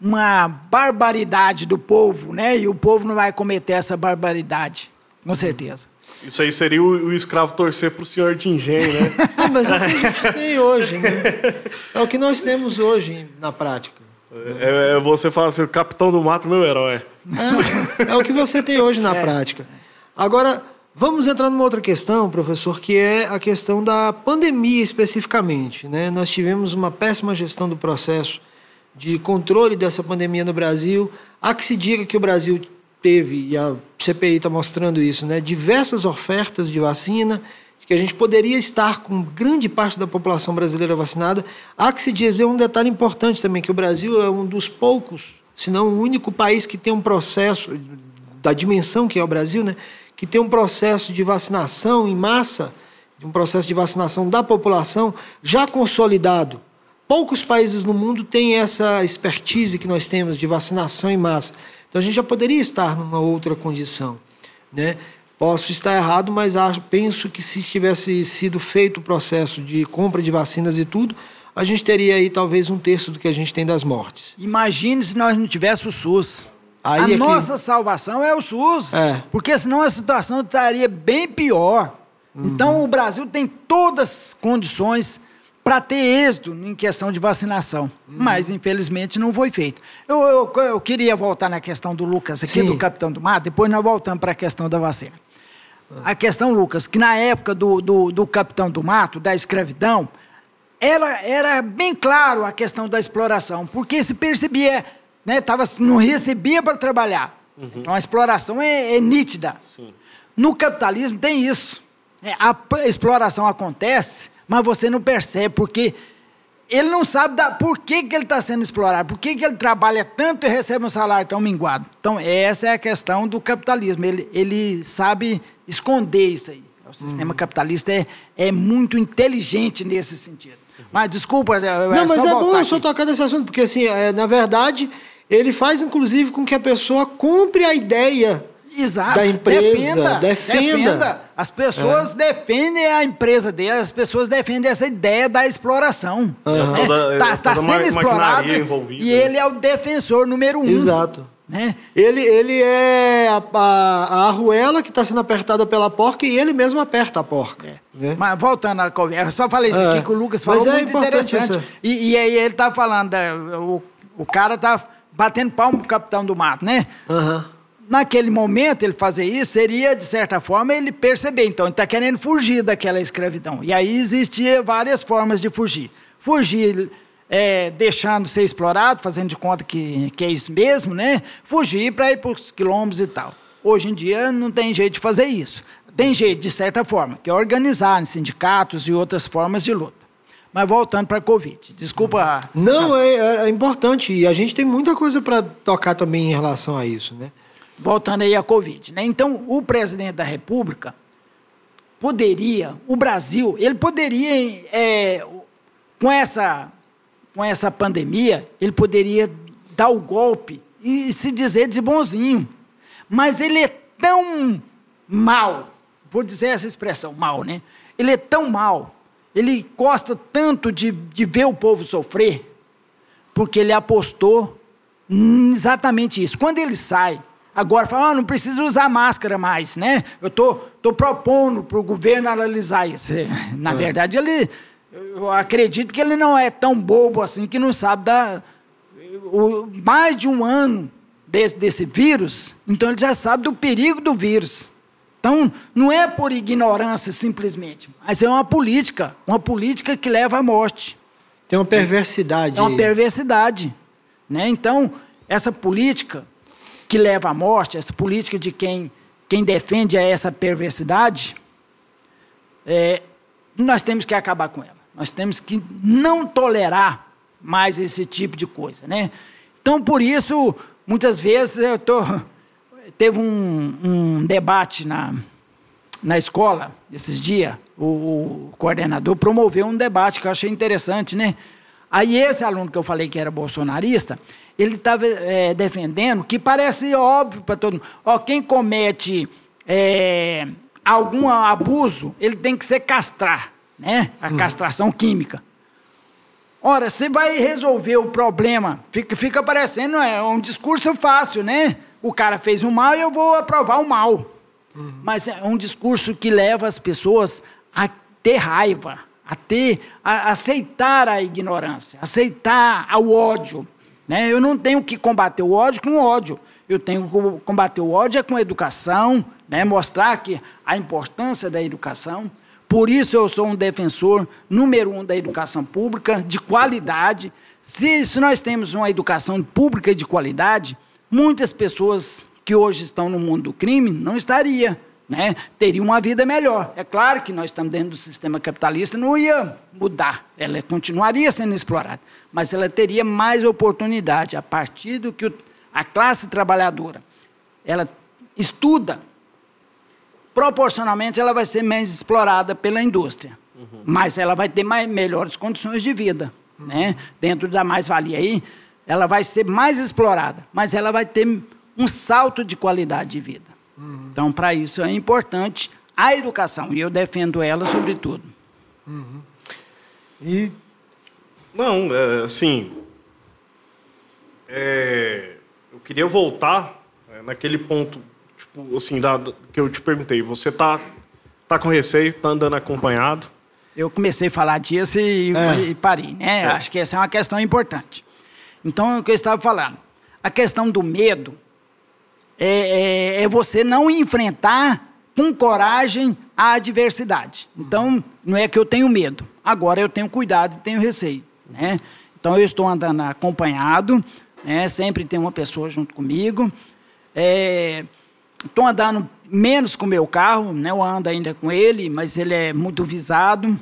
C: uma barbaridade do povo, né? E o povo não vai cometer essa barbaridade, com certeza.
A: Isso aí seria o, o escravo torcer pro senhor de engenho, né?
B: Ah, mas é o que a gente tem hoje, né? É o que nós temos hoje na prática.
A: É, é você fala assim, o capitão do mato, meu herói.
B: É, é o que você tem hoje na prática. Agora, vamos entrar numa outra questão, professor, que é a questão da pandemia especificamente. Né? Nós tivemos uma péssima gestão do processo de controle dessa pandemia no Brasil. Há que se diga que o Brasil teve, e a CPI está mostrando isso, né, diversas ofertas de vacina, que a gente poderia estar com grande parte da população brasileira vacinada. Há que se dizer um detalhe importante também, que o Brasil é um dos poucos, se não o único país que tem um processo, da dimensão que é o Brasil, né, que tem um processo de vacinação em massa, um processo de vacinação da população já consolidado. Poucos países no mundo têm essa expertise que nós temos de vacinação em massa. Então a gente já poderia estar numa outra condição. Né? Posso estar errado, mas acho, penso que se tivesse sido feito o processo de compra de vacinas e tudo, a gente teria aí talvez um terço do que a gente tem das mortes.
C: Imagine se nós não tivéssemos o SUS.
B: Aí
C: a
B: é que-
C: nossa salvação é o SUS.
B: É.
C: Porque senão a situação estaria bem pior. Então o Brasil tem todas as condições para ter êxito em questão de vacinação. Mas, infelizmente, não foi feito. Eu, eu, eu queria voltar na questão do Lucas aqui,
B: Sim.
C: do Capitão do Mato, depois nós voltamos para a questão da vacina. A questão, Lucas, que na época do, do, do Capitão do Mato, da escravidão, era, era bem claro a questão da exploração, porque se percebia, né, tava, não recebia para trabalhar. Então a exploração é, é nítida. No capitalismo tem isso. É, a exploração acontece, mas você não percebe, porque ele não sabe da, por que, que ele está sendo explorado, por que, que ele trabalha tanto e recebe um salário tão minguado. Então, essa é a questão do capitalismo. Ele, ele sabe esconder isso aí. O sistema uhum. capitalista é, é muito inteligente nesse sentido. Mas desculpa, é,
B: é Não, mas é bom eu só tocar nesse assunto, porque assim, é, na verdade, ele faz inclusive com que a pessoa compre a ideia Exato. da empresa. Defenda, defenda. defenda.
C: As pessoas é. defendem a empresa delas, as pessoas defendem essa ideia da exploração. Está é, tá sendo explorado e ele é o defensor número um.
B: Exato. Né? Ele, ele é a, a, a arruela que está sendo apertada pela porca e ele mesmo aperta a porca. É.
C: Né? Mas voltando à conversa, eu só falei isso aqui é. que o Lucas falou, Mas é muito interessante. E, e, aí ele está falando, o, o cara está batendo palmo pro capitão do mato, né? Uhum naquele momento, ele fazer isso seria, de certa forma, ele perceber. Então, ele está querendo fugir daquela escravidão. E aí existia várias formas de fugir. Fugir é, deixando ser explorado, fazendo de conta que, que é isso mesmo, né? Fugir para ir para os quilombos e tal. Hoje em dia não tem jeito de fazer isso. Tem jeito, de certa forma, que é organizar em sindicatos e outras formas de luta. Mas voltando para a Covid, desculpa.
B: Não, é, é, importante. E a gente tem muita coisa para tocar também em relação a isso, né?
C: voltando aí à Covid. Né? Então, o presidente da República poderia, o Brasil, ele poderia, é, com, essa, com essa pandemia, ele poderia dar o golpe e se dizer de bonzinho. Mas ele é tão mal, vou dizer essa expressão, mal, né? Ele é tão mal, ele gosta tanto de, de ver o povo sofrer, porque ele apostou exatamente isso. Quando ele sai Agora fala, ah, não precisa usar máscara mais, né? Eu tô, tô propondo para o governo analisar isso. Na é. verdade, ele, eu acredito que ele não é tão bobo assim que não sabe da o, mais de um ano desse, desse vírus, então ele já sabe do perigo do vírus. Então, não é por ignorância simplesmente, mas é uma política, uma política que leva à morte.
B: Tem uma perversidade.
C: É uma perversidade, né? Então, essa política que leva à morte, essa política de quem, quem defende essa perversidade, é, nós temos que acabar com ela. Nós temos que não tolerar mais esse tipo de coisa, né? Então, por isso, muitas vezes eu tô teve um, um debate na, na escola esses dias. O, o, coordenador promoveu um debate que eu achei interessante, né? Aí esse aluno que eu falei que era bolsonarista, ele estava é, defendendo que parece óbvio para todo mundo. Ó, quem comete é, algum abuso, ele tem que ser castrar, né? A hum. castração química. Ora, você vai resolver o problema, fica, fica parecendo é um discurso fácil, né? O cara fez um mal e eu vou aprovar o mal. Uhum. Mas é um discurso que leva as pessoas a ter raiva, a ter, a aceitar a ignorância, aceitar o ódio. Né? Eu não tenho que combater o ódio com ódio. Eu tenho que combater o ódio é com educação, né? mostrar que a importância da educação. Por isso eu sou um defensor número um da educação pública, de qualidade. Se, se nós temos uma educação pública de qualidade, muitas pessoas que hoje estão no mundo do crime não estariam né, teria uma vida melhor. É claro que nós estamos dentro do sistema capitalista, não ia mudar, ela continuaria sendo explorada, mas ela teria mais oportunidade a partir do que a classe trabalhadora ela estuda, proporcionalmente ela vai ser menos explorada pela indústria, uhum. mas ela vai ter mais, melhores condições de vida, uhum. né? dentro da mais-valia aí, ela vai ser mais explorada, mas ela vai ter um salto de qualidade de vida. Uhum. Então, para isso é importante a educação, e eu defendo ela sobretudo. Uhum.
A: E. Não, é, assim. É, eu queria voltar é, naquele ponto, tipo, assim, da, que eu te perguntei. Você tá, tá com receio, tá andando acompanhado?
C: Eu comecei a falar disso e, é. e parei, né? É. Acho que essa é uma questão importante. Então, o que eu estava falando? A questão do medo é, é, é você não enfrentar com coragem a adversidade. Então, não é que eu tenho medo. Agora eu tenho cuidado e tenho receio. Né? Então, eu estou andando acompanhado, né? sempre tem uma pessoa junto comigo. É, estou andando menos com o meu carro, né? eu ando ainda com ele, mas ele é muito visado.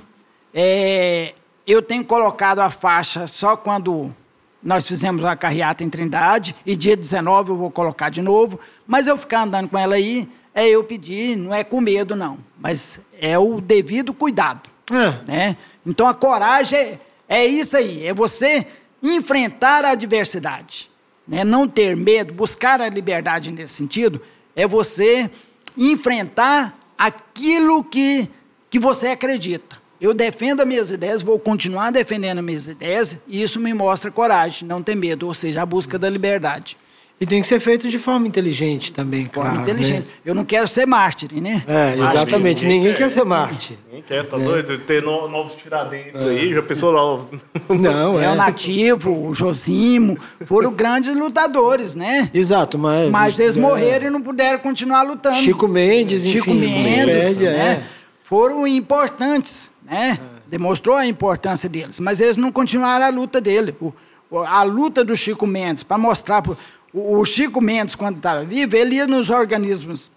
C: É, eu tenho colocado a faixa só quando nós fizemos uma carreata em Trindade, e dia 19 eu vou colocar de novo, mas eu ficar andando com ela aí, é eu pedir, não é com medo, não, mas é o devido cuidado. É. Né? Então a coragem é, é isso aí, é você enfrentar a adversidade. Né? Não ter medo, buscar a liberdade nesse sentido, é você enfrentar aquilo que, que você acredita. Eu defendo as minhas ideias, vou continuar defendendo as minhas ideias, e isso me mostra coragem, não ter medo, ou seja, a busca da liberdade.
B: E tem que ser feito de forma inteligente também,
C: forma claro. inteligente. Né? Eu não quero ser mártir, né?
B: É, exatamente. Ninguém, ninguém quer, quer, ser mártir.
A: Ninguém quer, tá é. doido? Ter no, novos tiradentes é. aí, já pensou lá.
C: Não, é. é. o Nativo, o Josimo, foram grandes lutadores, né?
B: Exato, mas.
C: Mas eles é. morreram e não puderam continuar lutando.
B: Chico Mendes,
C: Chico
B: enfim.
C: Mendes, né? É. Foram importantes, né? Demonstrou a importância deles. Mas eles não continuaram a luta dele. O, a luta do Chico Mendes, para mostrar. Pro, o Chico Mendes, quando estava vivo, ele ia nos organismos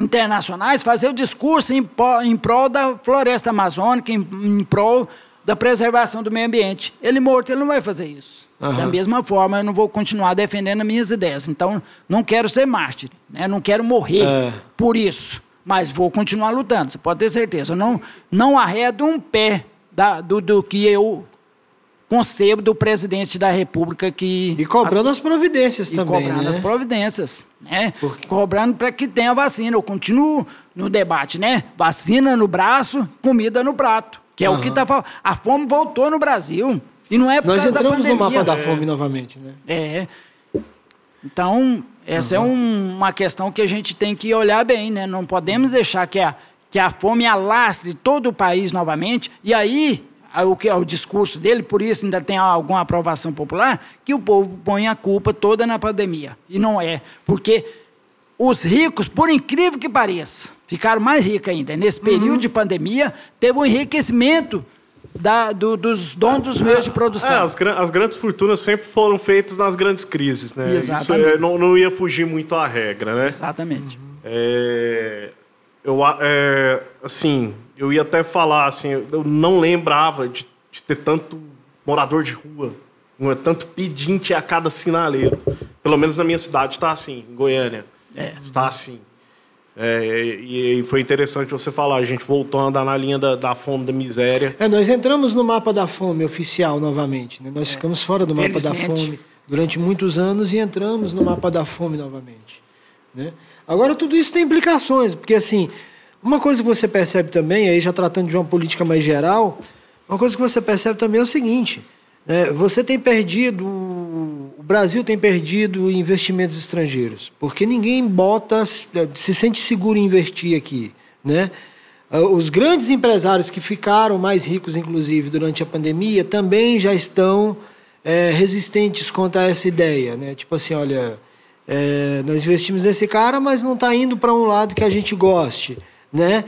C: internacionais fazer o discurso em, em prol da floresta amazônica, em, em prol da preservação do meio ambiente. Ele morto, ele não vai fazer isso. Uhum. Da mesma forma, eu não vou continuar defendendo as minhas ideias. Então, não quero ser mártir, né? não quero morrer é. por isso, mas vou continuar lutando, você pode ter certeza. Eu não, não arredo um pé da, do, do que eu concebo do presidente da República que.
B: E cobrando a... as providências e também.
C: Cobrando
B: né?
C: as providências, né? Porque... Cobrando para que tenha vacina. Eu continuo no debate, né? Vacina no braço, comida no prato. Que é uhum. o que está falando. A fome voltou no Brasil. E não é por
B: Nós
C: causa
B: entramos
C: da pandemia.
B: no mapa da fome é. novamente, né?
C: É. Então, essa uhum. é um, uma questão que a gente tem que olhar bem, né? Não podemos deixar que a, que a fome alastre todo o país novamente. E aí, o que é o discurso dele, por isso ainda tem alguma aprovação popular, que o povo põe a culpa toda na pandemia. E não é, porque os ricos, por incrível que pareça, ficaram mais ricos ainda. Nesse período uhum. de pandemia, teve um enriquecimento da, do, dos donos dos meios de produção. É,
A: as, as, grandes fortunas sempre foram feitas nas grandes crises, né? Exatamente. Isso é, não, não ia fugir muito à regra, né?
C: Exatamente.
A: É, eu, é, assim, eu ia até falar, assim, eu não lembrava de, de ter tanto morador de rua, tanto pedinte a cada sinaleiro. Pelo menos na minha cidade está assim, em Goiânia. É. Está assim. É, e, foi interessante você falar, a gente voltou a andar na linha da, da, fome, da miséria.
B: É, nós entramos no mapa da fome oficial novamente. Né? Nós é. ficamos fora do mapa da fome durante muitos anos e entramos no mapa da fome novamente. Né? Agora, tudo isso tem implicações, porque assim, uma coisa que você percebe também, aí já tratando de uma política mais geral, uma coisa que você percebe também é o seguinte: né, você tem perdido, o Brasil tem perdido investimentos estrangeiros, porque ninguém bota, se sente seguro em investir aqui. Né? Os grandes empresários que ficaram mais ricos, inclusive, durante a pandemia, também já estão é, resistentes contra essa ideia. Né? Tipo assim, olha, é, nós investimos nesse cara, mas não está indo para um lado que a gente goste né?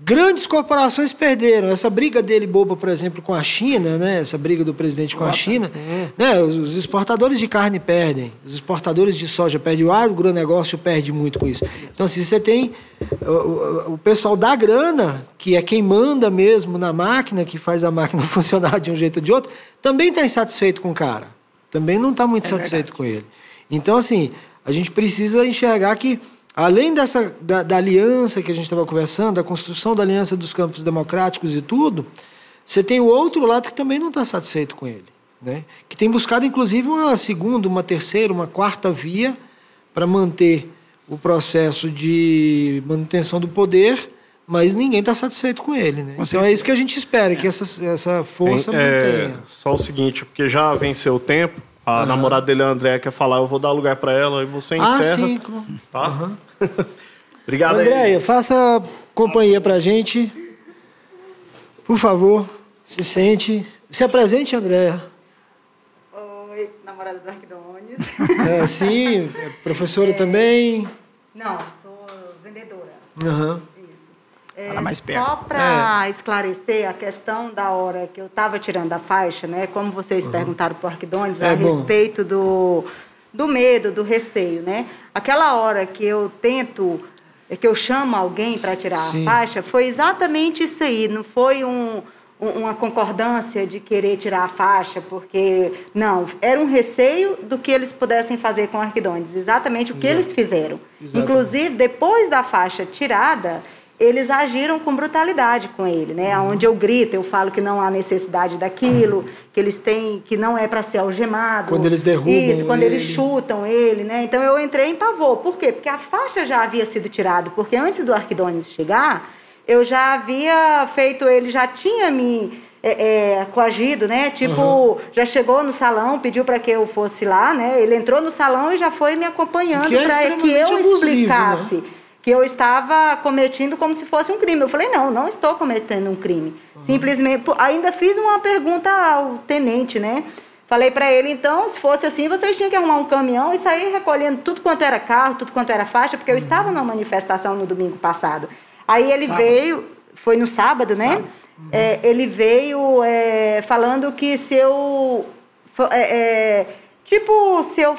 B: Grandes corporações perderam. Essa briga dele boba, por exemplo, com a China, né? Essa briga do presidente com a China, né? Os exportadores de carne perdem, os exportadores de soja perdem, o agronegócio perde muito com isso. Então, se você tem o, o, pessoal da grana, que é quem manda mesmo na máquina, que faz a máquina funcionar de um jeito ou de outro, também está insatisfeito com o cara. Também não está muito é satisfeito verdade. com ele. Então, assim, a gente precisa enxergar que Além dessa, da, da aliança que a gente estava conversando, da construção da aliança dos campos democráticos e tudo, você tem o outro lado que também não está satisfeito com ele. Né? Que tem buscado, inclusive, uma segunda, uma terceira, uma quarta via para manter o processo de manutenção do poder, mas ninguém está satisfeito com ele. Né? Então é isso que a gente espera, que essa, essa força é, mantenha.
A: Só o seguinte, porque já venceu o tempo, a uhum. namorada dele, a André, quer falar, eu vou dar lugar para ela e você ah, encerra. Ah, sim. Tá? Uhum. Obrigado
B: Andréia, faça companhia pra gente. Por favor, se sente. Se apresente, Andréia.
D: Oi, namorada do Arquidones.
B: É, sim, professora é... também.
D: Não, sou vendedora.
B: Uhum.
D: É, mais perto. Só para é. esclarecer a questão da hora que eu estava tirando a faixa, né? Como vocês uhum. perguntaram para o Arquidones, é a bom. respeito do, do medo, do receio, né? Aquela hora que eu tento, que eu chamo alguém para tirar Sim. a faixa, foi exatamente isso aí. Não foi um, uma concordância de querer tirar a faixa, porque não, era um receio do que eles pudessem fazer com Arquidones, exatamente o que Exato. eles fizeram. Exatamente. Inclusive, depois da faixa tirada, eles agiram com brutalidade com ele, né? Uhum. Onde eu grito, eu falo que não há necessidade daquilo, uhum. que eles têm, que não é para ser algemado.
B: Quando eles derrubam
D: Isso, quando ele. eles chutam ele, né? Então eu entrei em pavor. Por quê? Porque a faixa já havia sido tirada, porque antes do Arquidones chegar, eu já havia feito, ele já tinha me é, é, coagido, né? Tipo, uhum. já chegou no salão, pediu para que eu fosse lá, né? Ele entrou no salão e já foi me acompanhando é para que eu abusivo, explicasse. Né? Que eu estava cometendo como se fosse um crime. Eu falei, não, não estou cometendo um crime. Uhum. Simplesmente, ainda fiz uma pergunta ao tenente, né? Falei para ele, então, se fosse assim, vocês tinham que arrumar um caminhão e sair recolhendo tudo quanto era carro, tudo quanto era faixa, porque eu uhum. estava numa manifestação no domingo passado. Aí ele sábado. veio, foi no sábado, né? Sábado. Uhum. É, ele veio é, falando que se eu. É, é tipo, se eu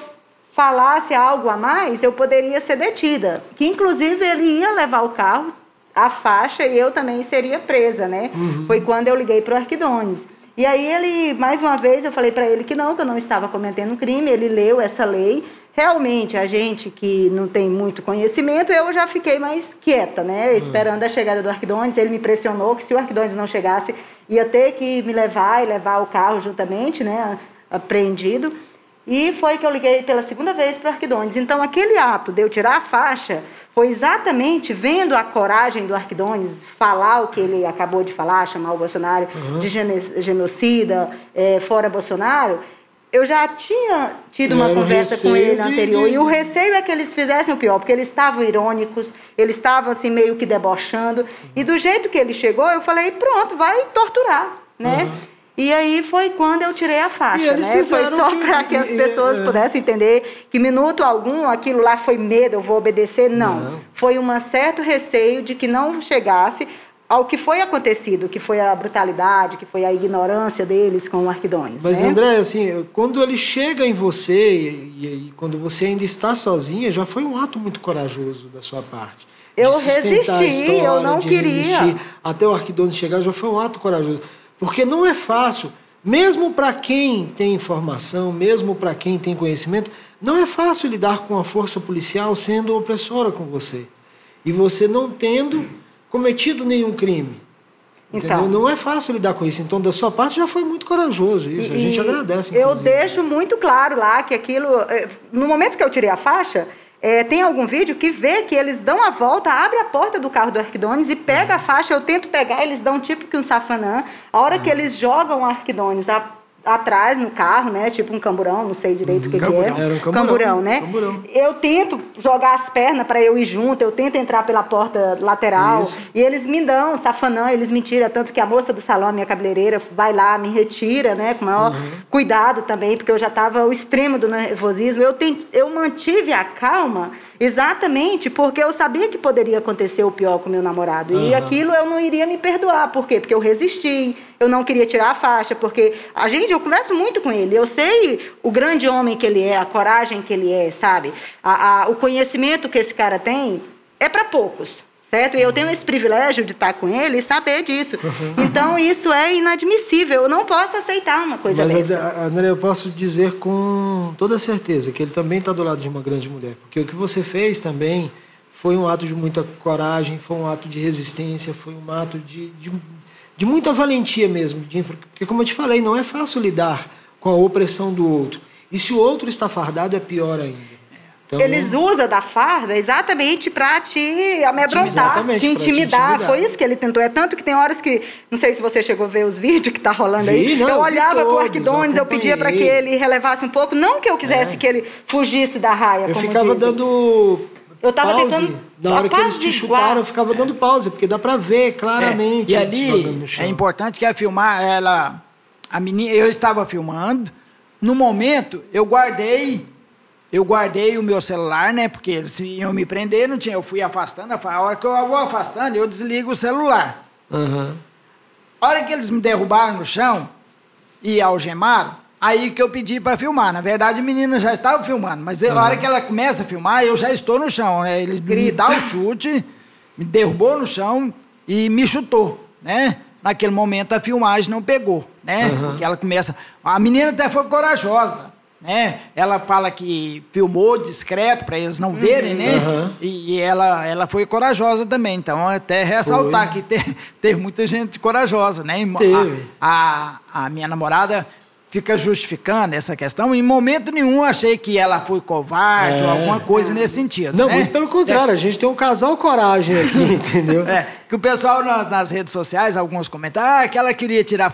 D: falasse algo a mais, eu poderia ser detida. Que inclusive ele ia levar o carro, a faixa, e eu também seria presa, né? Uhum. Foi quando eu liguei para o Arquidones. E aí ele, mais uma vez, eu falei para ele que não, que eu não estava cometendo crime, ele leu essa lei. Realmente, a gente que não tem muito conhecimento, eu já fiquei mais quieta, né? Uhum. Esperando a chegada do Arquidones. Ele me pressionou que se o Arquidones não chegasse, ia ter que me levar e levar o carro juntamente, né? Apreendido. E foi que eu liguei pela segunda vez para o Arquidones. Então, aquele ato de eu tirar a faixa foi exatamente vendo a coragem do Arquidones falar o que ele acabou de falar, chamar o Bolsonaro uhum. de genocida, é, fora Bolsonaro. Eu já tinha tido uma conversa com ele anterior. De... E o receio é que eles fizessem o pior, porque eles estavam irônicos, eles estavam assim meio que debochando. Uhum. E do jeito que ele chegou, eu falei: pronto, vai torturar, né? Uhum. E aí foi quando eu tirei a faixa, né? Foi só para que as pessoas é, pudessem entender que minuto algum aquilo lá foi medo, eu vou obedecer. Não. não. Foi um certo receio de que não chegasse ao que foi acontecido, que foi a brutalidade, que foi a ignorância deles com o Arquidones.
B: Mas, né? André, assim, quando ele chega em você e, e, quando você ainda está sozinha, já foi um ato muito corajoso da sua parte.
D: Eu resisti, história, eu não queria. Resistir,
B: até o Arquidones chegar já foi um ato corajoso. Porque não é fácil, mesmo para quem tem informação, mesmo para quem tem conhecimento, não é fácil lidar com a força policial sendo opressora com você. E você não tendo cometido nenhum crime. Então, não é fácil lidar com isso. Então, da sua parte, já foi muito corajoso isso. a gente agradece.
D: Eu deixo muito claro lá que aquilo. Eh, no momento que eu tirei a faixa, é, tem algum vídeo que vê que eles dão a volta, abre a porta do carro do Arquidones e pega a faixa. Eu tento pegar, eles dão tipo que um safanã. A hora que eles jogam o Arquidones, a atrás no carro, né? Tipo um camburão, não sei direito o que, que é. Era um camburão, camburão né? Camburão. Eu tento jogar as pernas para eu ir junto, eu tento entrar pela porta lateral Isso. e eles me dão safanã, eles me tiram, tanto que a moça do salão, a minha cabeleireira, vai lá, me retira, né? Com maior uhum. cuidado também, porque eu já estava o extremo do nervosismo. Eu, tent, eu mantive a calma Exatamente, porque eu sabia que poderia acontecer o pior com meu namorado. Uhum. E aquilo eu não iria me perdoar. Por quê? Porque eu resisti, eu não queria tirar a faixa, porque a gente, eu converso muito com ele, eu sei o grande homem que ele é, a coragem que ele é, sabe? A, a, o conhecimento que esse cara tem é para poucos certo? E eu tenho esse privilégio de estar com ele e saber disso. Então, isso é inadmissível. Eu não posso aceitar uma coisa
B: Mas,
D: dessa.
B: André, eu posso dizer com toda certeza que ele também está do lado de uma grande mulher. Porque o que você fez também foi um ato de muita coragem, foi um ato de resistência, foi um ato de, de, de muita valentia mesmo. De, porque, como eu te falei, não é fácil lidar com a opressão do outro. E se o outro está fardado, é pior ainda.
D: Então, Eles usam da farda exatamente para te amedrontar, te intimidar. te intimidar. Foi isso que ele tentou. É tanto que tem horas que, não sei se você chegou a ver os vídeos que tá rolando Vi, aí. Não, eu olhava para o Arquidones, eu pedia para que ele relevasse um pouco. Não que eu quisesse é. que ele fugisse da raia.
B: Eu ficava
D: dizem.
B: dando. Eu estava tentando. Na hora que eles te chutaram, eu ficava dando pause, porque dá para ver claramente.
C: É. E ali é importante que a filmar, ela. A menina, eu estava filmando. No momento, eu guardei eu guardei o meu celular, né? Porque se iam me prender, não tinha. Eu fui afastando. A hora que eu vou afastando, eu desligo o celular. Uhum. A hora que eles me derrubaram no chão e algemaram, aí que eu pedi para filmar. Na verdade, a menina já estava filmando, mas uhum. a hora que ela começa a filmar, eu já estou no chão, né? Eles me dão o chute, me derrubou no chão e me chutou, né? naquele momento a filmagem não pegou, né? Uhum. Porque ela começa. A menina até foi corajosa, né? Ela fala que filmou discreto para eles não verem, né? Uhum. E, e, ela, ela foi corajosa também. Então, até ressaltar foi. que teve, teve muita gente corajosa, né? Teve. A, a, a minha namorada fica justificando essa questão. Em momento nenhum achei que ela foi covarde é. ou alguma coisa nesse sentido.
B: Não,
C: né?
B: muito pelo contrário, é. a gente tem um casal coragem aqui, entendeu?
C: É, que o pessoal nas, nas redes sociais, alguns comentários, ah, que ela queria tirar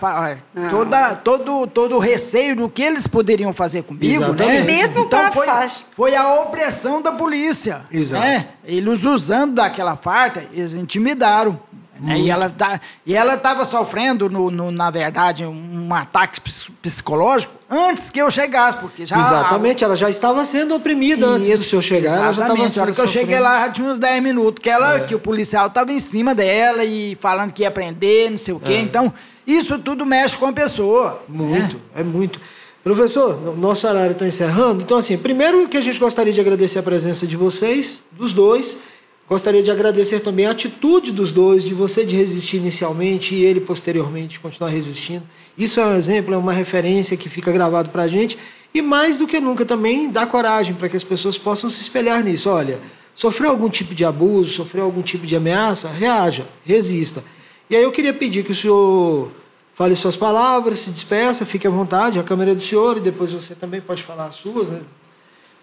C: toda, todo, todo o receio do que eles poderiam fazer comigo, né? Exatamente.
D: né? Mesmo então
C: foi, foi a opressão da polícia. Exato. Né? Eles usando daquela farta, eles intimidaram. Né? E ela tá, e ela estava sofrendo, no, no, na verdade, um ataque psicológico antes que eu chegasse, porque já
B: exatamente, ela já estava sendo oprimida antes do senhor chegar. Ela já estava
C: sendo que eu cheguei lá já tinha uns 10 minutos que ela, é. que o policial estava em cima dela e falando que ia prender, não sei o quê. É. Então isso tudo mexe com a pessoa.
B: Muito, né? é muito. Professor, nosso horário está encerrando. Então, assim, primeiro que a gente gostaria de agradecer a presença de vocês, dos dois. Gostaria de agradecer também a atitude dos dois, de você de resistir inicialmente e ele posteriormente continuar resistindo. Isso é um exemplo, é uma referência que fica gravado para a gente. E mais do que nunca também dá coragem para que as pessoas possam se espelhar nisso. Olha, sofreu algum tipo de abuso, sofreu algum tipo de ameaça, reaja, resista. E aí eu queria pedir que o senhor fale suas palavras, se despeça, fique à vontade, a câmera é do senhor, e depois você também pode falar as suas, né?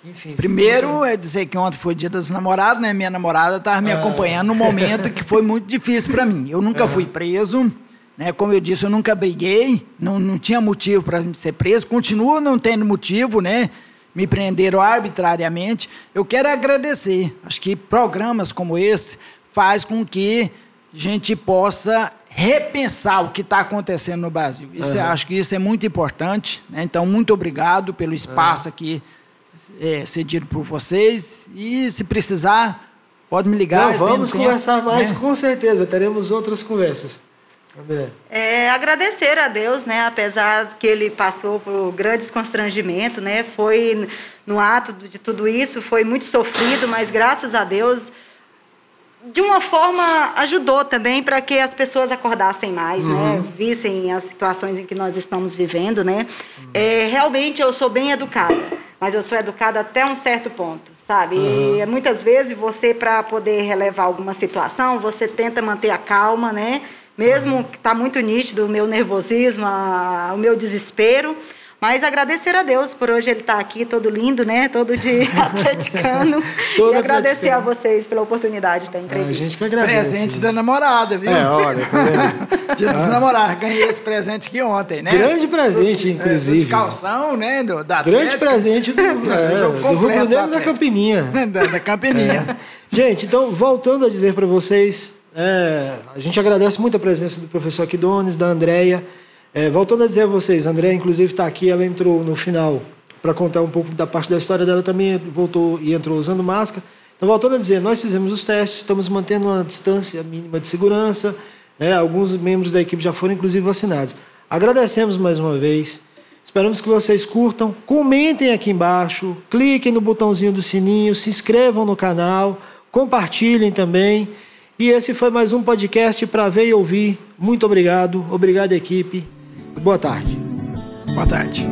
C: Enfim, Primeiro é dizer que ontem foi dia dos namorados, né? Minha namorada estava me ah. acompanhando num momento que foi muito difícil para mim. Eu nunca fui preso, né? Como eu disse, eu nunca briguei, não, não tinha motivo para ser preso, continuo não tendo motivo, né? Me prenderam arbitrariamente. Eu quero agradecer. Acho que programas como esse faz com que a gente possa repensar o que está acontecendo no Brasil. Isso, uhum. Acho que isso é muito importante. Né? Então, muito obrigado pelo espaço uhum. aqui é, cedido por vocês. E se precisar, pode me ligar.
B: Não, vamos conversar tempo, mais, né? com certeza. Teremos outras conversas.
D: André. É, agradecer a Deus, né? Apesar que ele passou por grandes constrangimentos, né? Foi no ato de tudo isso, foi muito sofrido, mas graças a Deus de uma forma ajudou também para que as pessoas acordassem mais, né? uhum. né? Vissem as situações em que nós estamos vivendo, né? Uhum. É, realmente eu sou bem educada mas eu sou educada até um certo ponto, sabe? Uhum. E muitas vezes você, para poder relevar alguma situação, você tenta manter a calma, né? Mesmo que está muito nítido o meu nervosismo, a, o meu desespero, mas agradecer a Deus por hoje ele estar tá aqui, todo lindo, né? Todo de atleticano. e agradecer a vocês pela oportunidade da entrevista.
B: a gente que agradece.
C: Presente da namorada, viu?
B: É, olha, tá vendo?
C: Dia dos ah. namorados. Ganhei esse presente aqui ontem, né?
B: Grande presente, inclusive.
C: de calção, né? Do, da
B: Grande presente do, é, do Rubro Negro da Campininha.
C: da, da Campininha.
B: É. Gente, então, voltando a dizer para vocês, é, a gente agradece muito a presença do professor Aquidones, da Andréia. É, voltando a dizer a vocês, André, inclusive, está aqui, ela entrou no final para contar um pouco da parte da história dela também, voltou e entrou usando máscara. Então, voltando a dizer, nós fizemos os testes, estamos mantendo uma distância mínima de segurança, né? alguns membros da equipe já foram, inclusive, vacinados. Agradecemos mais uma vez, esperamos que vocês curtam, comentem aqui embaixo, cliquem no botãozinho do sininho, se inscrevam no canal, compartilhem também. E esse foi mais um podcast para ver e ouvir. Muito obrigado, obrigado, equipe. Boa tarde.
C: Boa tarde.